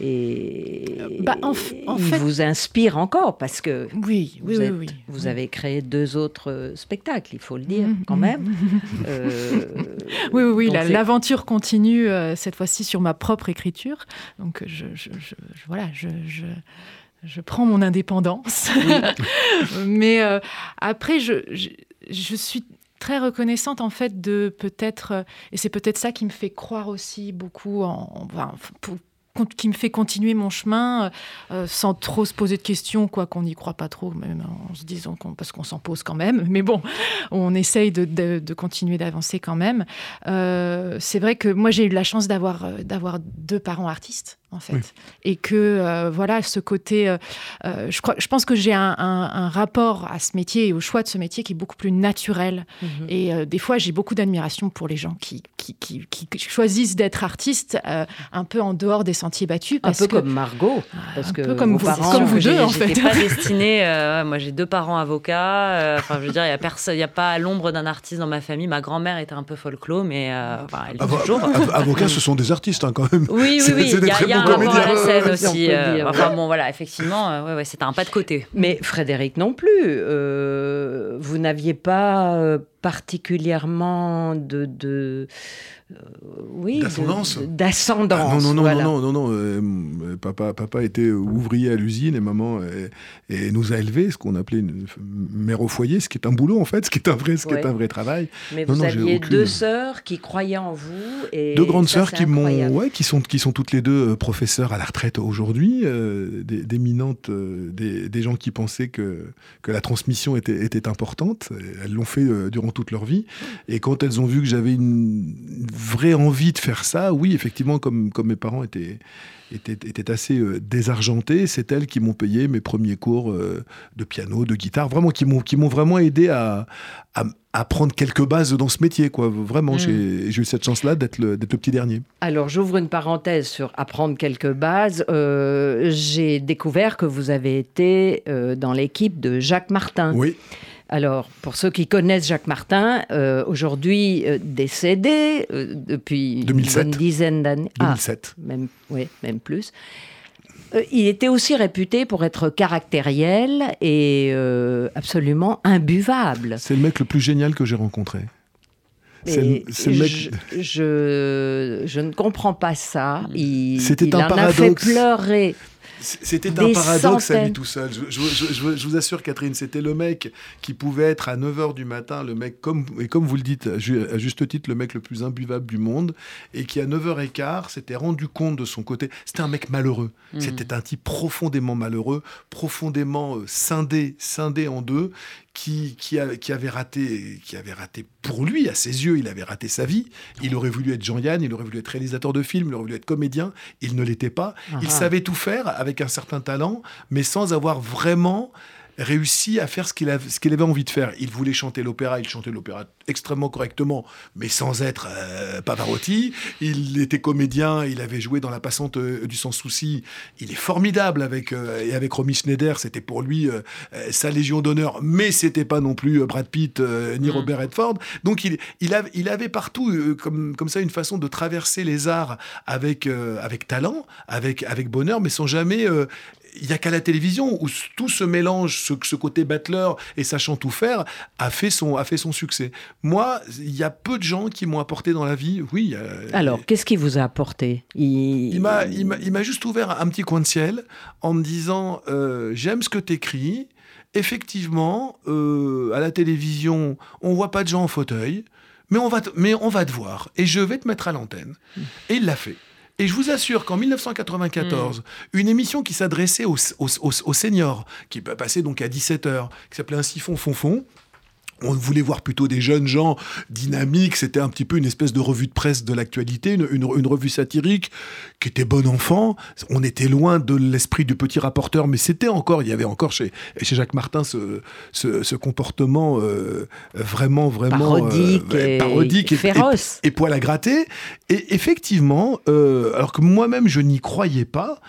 et bah, il vous inspire encore parce que oui, vous, oui, oui, vous avez créé deux autres spectacles, il faut le dire quand même. [laughs] oui, oui, oui. L'aventure continue cette fois-ci sur ma propre écriture. Donc, je, je, je voilà, je je prends mon indépendance. [laughs] Mais euh, après, je, je, suis très reconnaissante en fait de peut-être, et c'est peut-être ça qui me fait croire aussi beaucoup en, qui me fait continuer mon chemin euh, euh, sans trop se poser de questions, quoi qu'on n'y croit pas trop, même en se disant parce qu'on s'en pose quand même. [laughs] Mais bon, on essaye de, de, continuer d'avancer quand même. Euh, c'est vrai que moi j'ai eu la chance d'avoir d'avoir deux parents artistes en fait, et que voilà ce côté, je crois, je pense que j'ai un, un, rapport à ce métier et au choix de ce métier qui est beaucoup plus naturel. Mhm. Et des fois j'ai beaucoup d'admiration pour les gens qui qui, qui, qui choisissent d'être artistes un peu en dehors des sentiers battus. Parce un peu comme Margot. Parce un que peu comme vous, comme vous deux, en fait. pas [laughs] destinée. Euh, moi, j'ai deux parents avocats. Euh, enfin, je veux dire, il n'y a, personne, a pas l'ombre d'un artiste dans ma famille. Ma grand-mère était un peu folklore, mais euh, enfin, elle Avo toujours. avocats, ce sont des artistes, hein, quand même. Oui, oui, oui. Il y a, y a un rapport à la scène aussi. enfin, bon, voilà, effectivement, ouais, ouais, c'était un pas de côté. Mais Frédéric non plus. vous n'aviez pas particulièrement de, de oui, d'ascendance. D'ascendance. non, non, non, non, non, non, euh, papa, papa était ouvrier à l'usine et maman et, nous a élevés, ce qu'on appelait une mère au foyer, ce qui est un boulot en fait, ce qui est un vrai, ce qui est un vrai travail. Mais vous aviez deux sœurs qui croyaient en vous et deux grandes sœurs qui m'ont, ouais, qui sont, qui sont toutes les deux euh, professeurs à la retraite aujourd'hui, d'éminentes, des, des, gens qui pensaient que que la transmission était, était importante. Elles l'ont fait durant toute leur vie et quand elles ont vu que j'avais une vraie envie de faire ça, oui, effectivement, comme, comme mes parents étaient, étaient, assez euh, désargentés, c'est elles qui m'ont payé mes premiers cours euh, de piano, de guitare, vraiment, qui m'ont, qui m'ont vraiment aidé à, à, prendre quelques bases dans ce métier, quoi. Vraiment, mm. j'ai, eu cette chance-là d'être le, d'être le petit dernier. Alors, j'ouvre une parenthèse sur apprendre quelques bases. Euh, j'ai découvert que vous avez été dans l'équipe de Jacques Martin. Oui. Alors, pour ceux qui connaissent Jacques Martin, euh, aujourd'hui euh, décédé euh, depuis une dizaine d'années. 2007. Ah, même, oui, même plus. il était aussi réputé pour être caractériel et absolument imbuvable. C'est le mec le plus génial que j'ai rencontré. C'est le, mec... je, je, ne comprends pas ça. Il, C'était un en paradoxe. a fait pleurer c'était un paradoxe à lui tout seul. Je, vous assure, Catherine, c'était le mec qui pouvait être à 9h du matin, le mec, comme, et comme vous le dites à juste titre, le mec le plus imbuvable du monde, et qui à 9h15 s'était rendu compte de son côté. C'était un mec malheureux. Hmm. C'était un type profondément malheureux, profondément euh, scindé, scindé en deux, qui, qui, avait raté, qui avait raté pour lui, à ses yeux, il avait raté sa vie. Il aurait voulu être Jean-Yann, il aurait voulu être réalisateur de films, il aurait voulu être comédien. Il ne l'était pas. Il ah. savait tout faire avec un certain talent, mais sans avoir vraiment réussi à faire ce qu'il avait, avait, envie de faire. Il voulait chanter l'opéra, il chantait l'opéra extrêmement correctement, mais sans être euh, Pavarotti. Il était comédien, il avait joué dans La Passante euh, du Sans Souci. Il est formidable avec, euh, et avec Romy Schneider, c'était pour lui sa légion d'honneur, mais c'était pas non plus Brad Pitt ni mm. Robert Redford. Donc il, il avait partout comme, comme ça une façon de traverser les arts avec, avec talent, avec, avec bonheur, mais sans jamais il n'y a qu'à la télévision où tout se mélange, ce, ce, côté battleur et sachant tout faire, a fait son, a fait son succès. Moi, il y a peu de gens qui m'ont apporté dans la vie. Oui. Alors, qu'est-ce qui vous a apporté? Il, il m'a, juste ouvert un petit coin de ciel en me disant euh, j'aime ce que tu écris. Effectivement, euh, à la télévision, on voit pas de gens en fauteuil, mais on va, mais on va te voir et je vais te mettre à l'antenne. Et il l'a fait. Et je vous assure qu'en 1994, mm. une émission qui s'adressait aux, aux, seniors, qui passait donc à 17h, qui s'appelait Un siphon fond fond, on voulait voir plutôt des jeunes gens dynamiques. C'était un petit peu une espèce de revue de presse de l'actualité, une, une, une, revue satirique qui était bon enfant. On était loin de l'esprit du petit rapporteur, mais c'était encore, il y avait encore chez, chez Jacques Martin ce, ce, ce comportement euh, vraiment, vraiment parodique, euh, et, parodique et, féroce. Et, et, poil à gratter. Et effectivement, euh, alors que moi-même je n'y croyais pas,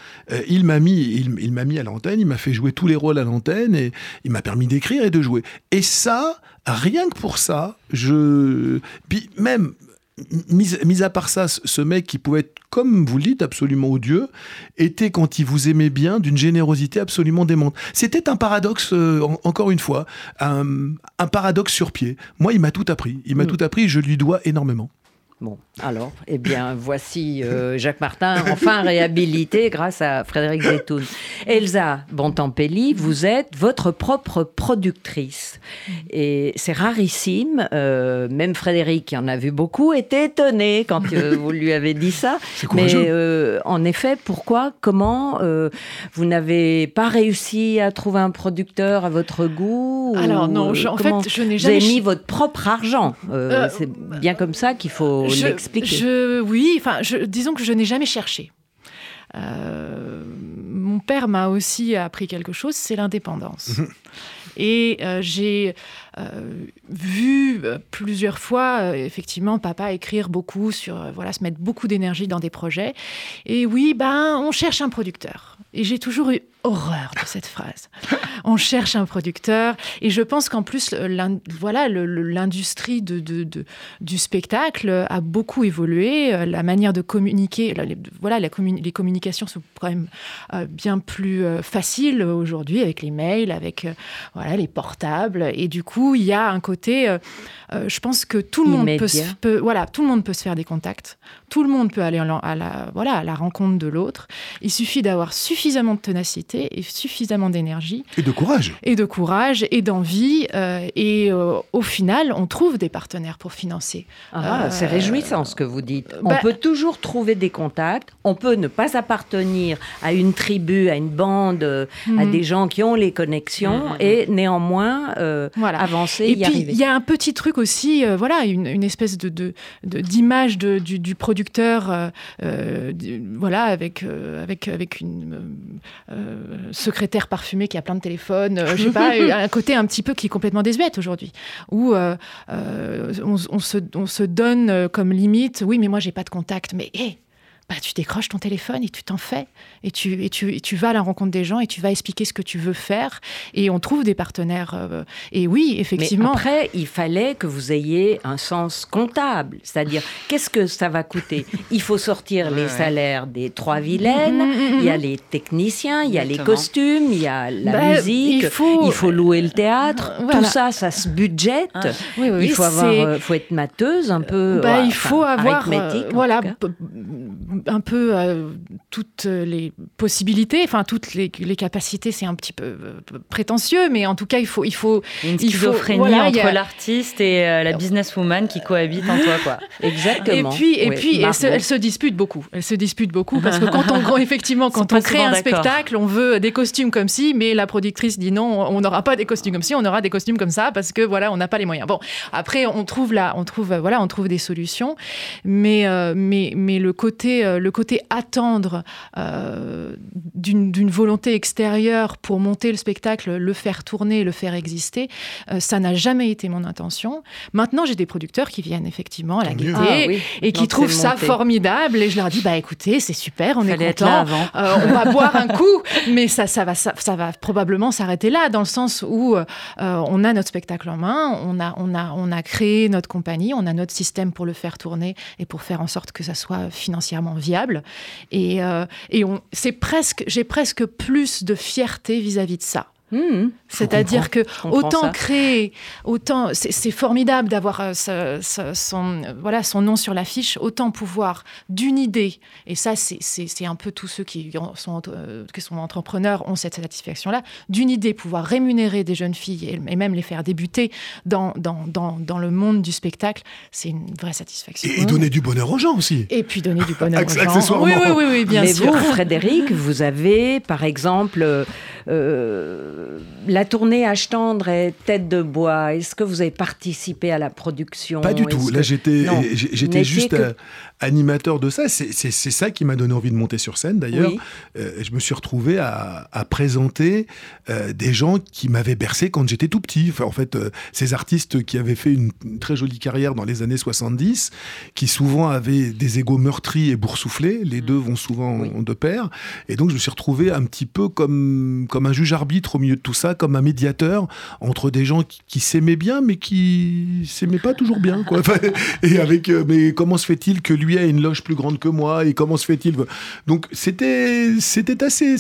il m'a mis, il, il m'a mis à l'antenne, il m'a fait jouer tous les rôles à l'antenne et il m'a permis d'écrire et de jouer. Et ça, rien que pour ça, je. Puis même, mis, mis, à part ça, ce mec qui pouvait être, comme vous le dites, absolument odieux, était, quand il vous aimait bien, d'une générosité absolument démente. C'était un paradoxe, euh, en, encore une fois, un, un, paradoxe sur pied. Moi, il m'a tout appris. Il m'a mmh. tout appris, je lui dois énormément. Bon, alors, eh bien, voici euh, Jacques Martin, enfin réhabilité grâce à Frédéric Zetoun. [laughs] Elsa Bontampelli, vous êtes votre propre productrice. Et c'est rarissime. Euh, même Frédéric, qui en a vu beaucoup, était étonné quand euh, [laughs] vous lui avez dit ça. Mais en effet, pourquoi, comment vous n'avez pas réussi à trouver un producteur à votre goût Alors, non, je, en fait, je n'ai jamais. Vous avez mis votre propre argent. c'est bien comme ça qu'il faut je, l'expliquer? Je, oui, enfin, je, disons que je n'ai jamais cherché. Euh, mon père m'a aussi appris quelque chose, c'est l'indépendance. Et euh, j'ai euh, vu plusieurs fois, effectivement, papa écrire beaucoup sur, voilà, se mettre beaucoup d'énergie dans des projets. Et oui, ben, on cherche un producteur. Et j'ai toujours eu horreur de cette phrase. On cherche un producteur et je pense qu'en plus, voilà, l'industrie de, du spectacle a beaucoup évolué. La manière de communiquer, voilà, la communi les communications sont quand même euh, bien plus euh, faciles aujourd'hui avec les mails, avec euh, voilà, les portables. Et du coup, il y a un côté, euh, je pense que tout le monde peut, se, peut, voilà, tout le monde peut se faire des contacts. Tout le monde peut aller à la, voilà, à la rencontre de l'autre. Il suffit d'avoir suffisamment de ténacité et suffisamment d'énergie. Et de courage. Et de courage et d'envie. Euh, et euh, au final, on trouve des partenaires pour financer. Ah, euh, c'est réjouissant ce que vous dites. On bah, peut toujours trouver des contacts. On peut ne pas appartenir à une tribu, à une bande, mm -hmm. à des gens qui ont les connexions mm -hmm. et néanmoins voilà. avancer, et y puis, arriver. Il y a un petit truc aussi, voilà, une, une espèce de, d'image de, de, du, du producteur, euh, euh, voilà, avec, euh, avec, avec une secrétaire parfumée qui a plein de téléphones, je sais pas, [laughs] un côté un petit peu qui est complètement désuète aujourd'hui, où on, on, se, on se donne comme limite, oui, mais moi j'ai pas de contact, mais hé, hey, bah, tu décroches ton téléphone et tu t'en fais. Et tu, et, tu, et tu vas à la rencontre des gens et tu vas expliquer ce que tu veux faire. Et on trouve des partenaires. Euh, et oui, effectivement. Mais après, il fallait que vous ayez un sens comptable. C'est-à-dire, qu'est-ce que ça va coûter? Il faut sortir ouais, les ouais. salaires des trois vilaines. il y a les techniciens, il y a Exactement. les costumes, il y a la bah, musique. Il faut... il faut, louer le théâtre. Voilà. Tout ça, ça se budgète. Ah. Oui, oui, il faut, avoir, euh, faut être mateuse un peu. Bah, il faut avoir. Euh, voilà un peu euh, toutes les possibilités, enfin toutes les, les capacités, c'est un petit peu euh, prétentieux, mais en tout cas, il faut... Il faut Une schizophrénie voilà, entre a... l'artiste et euh, la businesswoman qui cohabitent en toi, quoi. [laughs] Exactement. Et puis, et oui, puis elle se, elle se, dispute beaucoup. Elle se dispute beaucoup parce que quand on, effectivement, [laughs] quand on crée un spectacle, on veut des costumes comme ci, mais la productrice dit non, on n'aura pas des costumes comme ci, on aura des costumes comme ça parce que voilà, on n'a pas les moyens. Bon, après, on trouve là, on trouve, voilà, on trouve des solutions, mais, euh, mais, mais le côté le côté attendre euh, d'une volonté extérieure pour monter le spectacle, le faire tourner, le faire exister, euh, ça n'a jamais été mon intention. Maintenant, j'ai des producteurs qui viennent effectivement à la gaieté ah, oui. et qui trouvent ça monté. formidable. Et je leur dis, bah écoutez, c'est super, on Fallait est content, euh, on va [laughs] boire un coup, mais ça, ça, va, ça, ça va probablement s'arrêter là, dans le sens où euh, on a notre spectacle en main, on a, on, a, on a créé notre compagnie, on a notre système pour le faire tourner et pour faire en sorte que ça soit financièrement viable. Et, euh, j'ai presque plus de fierté vis-à-vis -vis de ça. Mmh. C'est-à-dire que autant ça. créer, autant c'est formidable d'avoir euh, son, voilà, son nom sur l'affiche, autant pouvoir d'une idée, et ça c'est un peu tous ceux qui sont, euh, qui sont entrepreneurs ont cette satisfaction-là, d'une idée pouvoir rémunérer des jeunes filles et, et même les faire débuter dans, dans, dans, dans, le monde du spectacle, c'est une vraie satisfaction. Et, et, donner du bonheur aux gens aussi. Et puis donner du bonheur aux gens. Accessoirement. Oui, oui, oui, oui bien Mais sûr. vous, Frédéric, vous avez par exemple euh, la tournée H tendre et Tête de bois, est-ce que vous avez participé à la production? Pas du tout. Là, j'étais juste que- animateur de ça. C'est ça qui m'a donné envie de monter sur scène, d'ailleurs. Oui. Euh, je me suis retrouvé à, à présenter euh, des gens qui m'avaient bercé quand j'étais tout petit. Enfin, en fait, ces artistes qui avaient fait une, une très jolie carrière dans les années 70, qui souvent avaient des égaux meurtris et boursouflés. Les deux vont souvent. Oui. de pair. Et donc, je me suis retrouvé un petit peu comme, comme un juge arbitre au milieu de tout ça, comme un médiateur entre des gens qui, qui s'aimaient bien, mais qui s'aimaient pas toujours bien. Quoi. [laughs] Et avec, euh, mais comment se fait-il que lui a une loge plus grande que moi Et comment se fait-il Donc, c'était, c'était assez.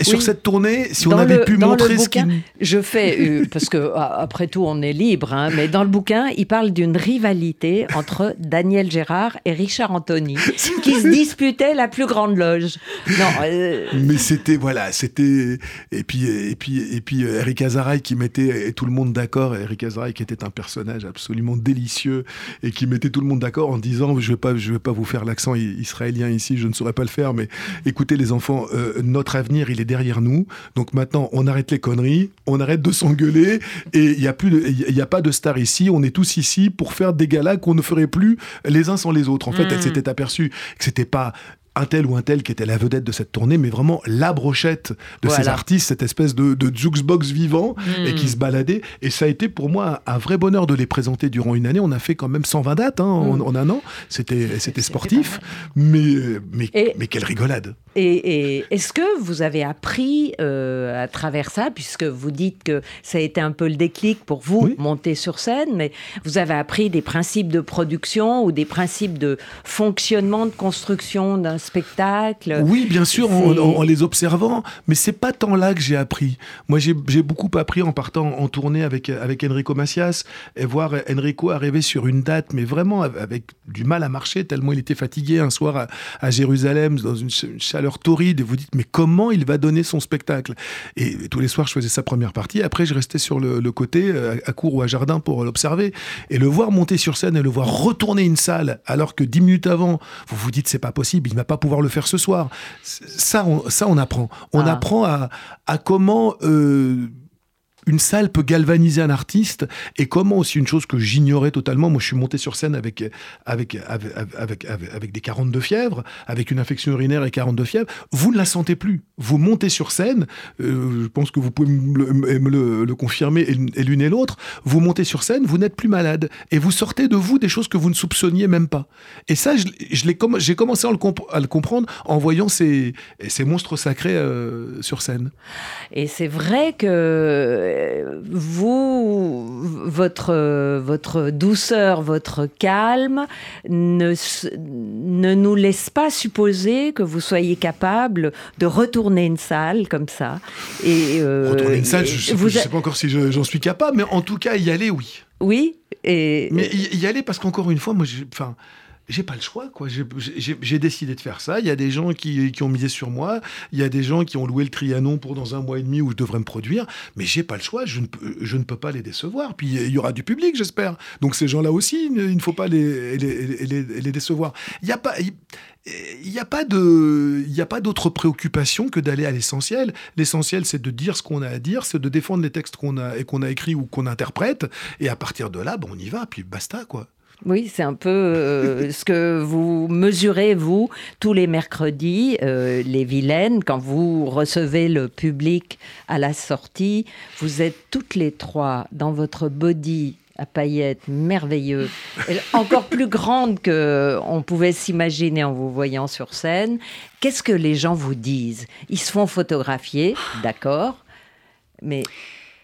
Sur cette tournée, si Dans on avait le- pu montrer ce qui. bouquin, Je fais, euh, parce que après tout, on est libre, hein, mais dans le bouquin, il parle d'une rivalité entre Daniel Gérard et Richard Anthony, [laughs] qui se disputaient la plus grande loge. Non, euh, Mais c'était voilà, c'était et puis et puis et puis euh, Eric Azaray qui mettait tout le monde d'accord. Eric Azaray qui était un personnage absolument délicieux et qui mettait tout le monde d'accord en disant je vais pas je vais pas vous faire l'accent israélien ici, je ne saurais pas le faire, mais écoutez les enfants, euh, notre avenir il est derrière nous. Donc maintenant on arrête les conneries, on arrête de s'engueuler et il y a plus il y a pas de star ici. On est tous ici pour faire des galas qu'on ne ferait plus les uns sans les autres. En fait, elle s'était aperçue que c'était pas un tel ou un tel qui était la vedette de cette tournée, mais vraiment la brochette de ces artistes, cette espèce de, de jukebox vivant et qui se baladait. Et ça a été pour moi un, vrai bonheur de les présenter durant une année. On a fait quand même 120 dates hein, en, en un an. C'était c'était sportif, mais, mais, Et- mais quelle rigolade. Et, et est-ce que vous avez appris euh, à travers ça, puisque vous dites que ça a été un peu le déclic pour vous, Oui. monter sur scène, mais vous avez appris des principes de production ou des principes de fonctionnement, de construction d'un spectacle Oui, bien sûr, en, C'est- en- en les observant, mais c'est pas tant là que j'ai appris. Moi, j'ai beaucoup appris en partant en tournée avec, avec Enrico Macias et voir Enrico arriver sur une date, mais vraiment av- avec du mal à marcher, tellement il était fatigué un soir à, à Jérusalem, dans une, ch- une chaleur torride, et vous dites, mais comment il va donner son spectacle? Et tous les soirs, je faisais sa première partie, après, je restais sur le, le côté, euh, à court ou à jardin, pour l'observer. Et le voir monter sur scène et le voir retourner une salle, alors que dix minutes avant, vous vous dites, c'est pas possible, il va pas pouvoir le faire ce soir. Ça, on, ça, on apprend. On Ah. apprend à, à comment euh, une salle peut galvaniser un artiste et comment aussi une chose que j'ignorais totalement. Moi, je suis monté sur scène avec, avec, avec, avec, avec, des 42 fièvres, avec une infection urinaire et 42 fièvres. Vous ne la sentez plus. Vous montez sur scène, euh, je pense que vous pouvez me le, me le- le confirmer, et l'une- et l'autre. Vous montez sur scène, vous n'êtes plus malade. Et vous sortez de vous des choses que vous ne soupçonniez même pas. Et ça, je, je j'ai commencé à le, à le comprendre en voyant ces, ces monstres sacrés euh, sur scène. Et c'est vrai que euh, vous, votre, votre douceur, votre calme ne, ne nous laisse pas supposer que vous soyez capable de retourner une salle comme ça. Et, euh, Retourner une salle, je ne sais, a- pas encore si je- j'en suis capable, mais en tout cas, y aller, oui. Oui, et, Mais y, y aller parce qu'encore une fois, moi, j'ai- enfin, j'ai pas le choix, quoi. J'ai- décidé de faire ça. Il y a des gens qui, qui ont misé sur moi. Il y a des gens qui ont loué le Trianon pour dans un mois et demi où je devrais me produire. Mais j'ai pas le choix. Je ne, je ne peux pas les décevoir. Puis il y aura du public, j'espère. Donc ces gens-là aussi, il ne faut pas les, les, les- les décevoir. Il n'y a pas. il- il a pas d'autre préoccupation que d'aller à l'essentiel. L'essentiel, c'est de dire ce qu'on a à dire, c'est de défendre les textes qu'on a et a écrits ou qu'on interprète. Et à partir de là, bon, on y va, puis basta, quoi. Oui, c'est un peu euh, ce que vous mesurez, vous, tous les mercredis, euh, les vilaines, quand vous recevez le public à la sortie. Vous êtes toutes les trois dans votre body à paillettes merveilleux, encore plus grande que on pouvait s'imaginer en vous voyant sur scène. Qu'est-ce que les gens vous disent? Ils se font photographier, d'accord, mais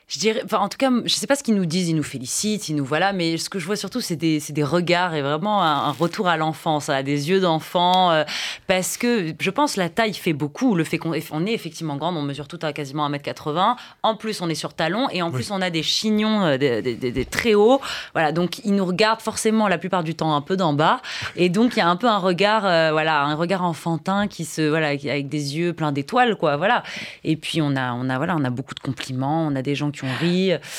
Je dirais, enfin, en tout cas, je sais pas ce qu'ils nous disent, ils nous félicitent, ils nous voilà, mais ce que je vois surtout, c'est des, regards et vraiment un, un retour à l'enfance, à des yeux d'enfant, euh, parce que je pense la taille fait beaucoup, le fait qu'on on est effectivement grande, on mesure tout à quasiment 1m80, en plus on est sur talons et en plus on a des chignons, euh, des, des- des- des très hauts, voilà, donc ils nous regardent forcément la plupart du temps un peu d'en bas, et donc il y a un peu un regard, euh, voilà, un regard enfantin qui se, voilà, avec des yeux pleins d'étoiles, quoi, voilà. Et puis on a, on a, voilà, on a beaucoup de compliments, on a des gens qui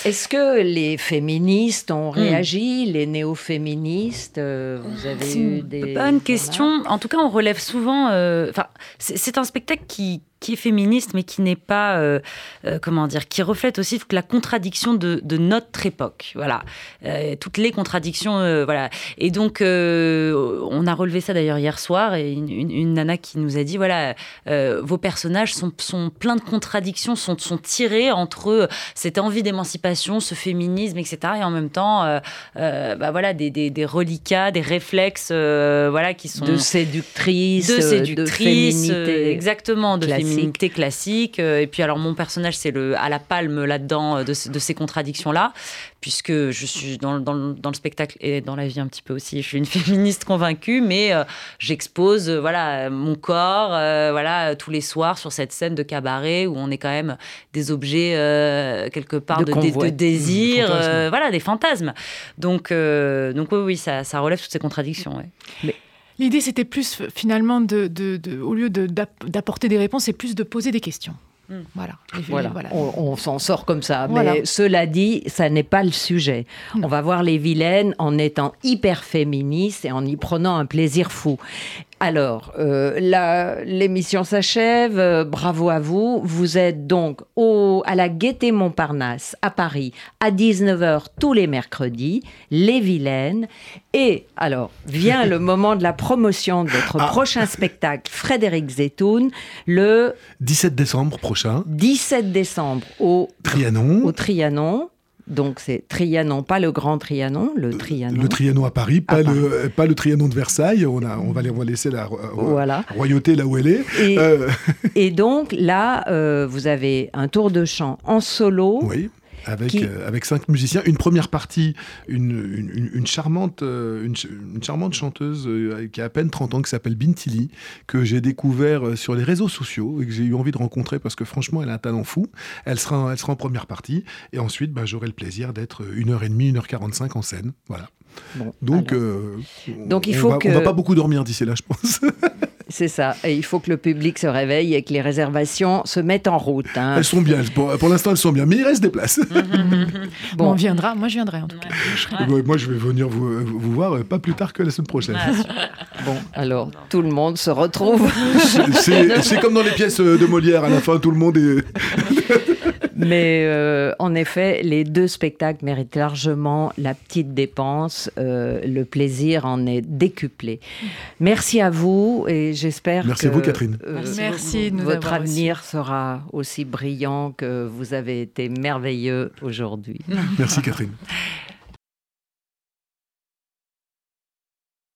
Est-ce que les féministes Hmm. ont réagi, les néo-féministes euh, Vous avez eu une des bonne question. En tout cas, on relève souvent. euh, Enfin, c'est un spectacle qui qui est féministe, mais qui n'est pas, euh, euh, comment dire, qui reflète aussi la contradiction de, notre époque. Voilà, euh, toutes les contradictions, voilà. Et donc, on a relevé ça d'ailleurs hier soir, et une, nana qui nous a dit, voilà, vos personnages sont, sont pleins de contradictions, sont, sont tirés entre cette envie d'émancipation, ce féminisme, etc., et en même temps, bah, voilà, des, des, reliquats, des réflexes, voilà, qui sont de séductrices, de séductrices, exactement, de féminité classique. Euh, et puis alors mon personnage c'est le à la palme là-dedans euh, de, ces contradictions-là, puisque je suis dans, dans, le spectacle et dans la vie un petit peu aussi. Je suis une [laughs] féministe convaincue, mais euh, j'expose voilà mon corps voilà tous les soirs sur cette scène de cabaret où on est quand même des objets quelque part de, de, désir, voilà des fantasmes. Donc donc oui, oui ça, ça relève toutes ces contradictions. Mais L'idée, c'était plus finalement, de, au lieu d'apporter des réponses, c'est plus de poser des questions. Hmm. Voilà. voilà. On, s'en sort comme ça. Mais cela dit, ça n'est pas le sujet. On va voir les vilaines en étant hyper féministes et en y prenant un plaisir fou. Alors, euh, l'émission s'achève. Euh, bravo à vous. Vous êtes donc au, à la Gaîté Montparnasse à Paris à 19h tous les mercredis, Les Vilaines. Et alors, vient le [laughs] moment de la promotion de votre ah. prochain spectacle, Frédéric Zetoun, le 17 décembre prochain. 17 décembre au Trianon. Au Trianon. Donc c'est Trianon, pas le Grand Trianon, le Trianon. Le Trianon à Paris, pas, Le, pas le Trianon de Versailles. On, a, on, va, on va laisser la royauté là où elle est. Et, euh. [laughs] donc là, euh, vous avez un tour de chant en solo. Oui avec, euh, avec cinq musiciens. Une première partie, une, une, charmante, euh, une, charmante chanteuse euh, qui a à peine 30 ans, qui s'appelle Bintili, que j'ai découvert sur les réseaux sociaux et que j'ai eu envie de rencontrer parce que franchement, elle a un talent fou. Elle sera, elle sera en première partie. Et ensuite, bah, j'aurai le plaisir d'être une heure et demie, une heure 45 en scène. Voilà. donc, donc, il faut on va, va pas beaucoup dormir d'ici là, je pense. [laughs] C'est ça. Et il faut que le public se réveille et que les réservations se mettent en route. Hein. Elles sont bien. Pour, l'instant, elles sont bien. Mais il reste des places. [laughs] bon. on viendra. Moi, je viendrai en tout cas. Moi, je vais venir vous, vous, voir euh, pas plus tard que la semaine prochaine. bon, alors, tout le monde se retrouve. C'est comme dans les pièces de Molière. À la fin, tout le monde est. [laughs] Mais euh, en effet, les deux spectacles méritent largement la petite dépense. Euh, le plaisir en est décuplé. Merci à vous et j'espère que Merci à vous, Catherine. Euh, Merci de votre avenir sera aussi brillant que vous avez été merveilleux aujourd'hui. Merci, Catherine. [laughs]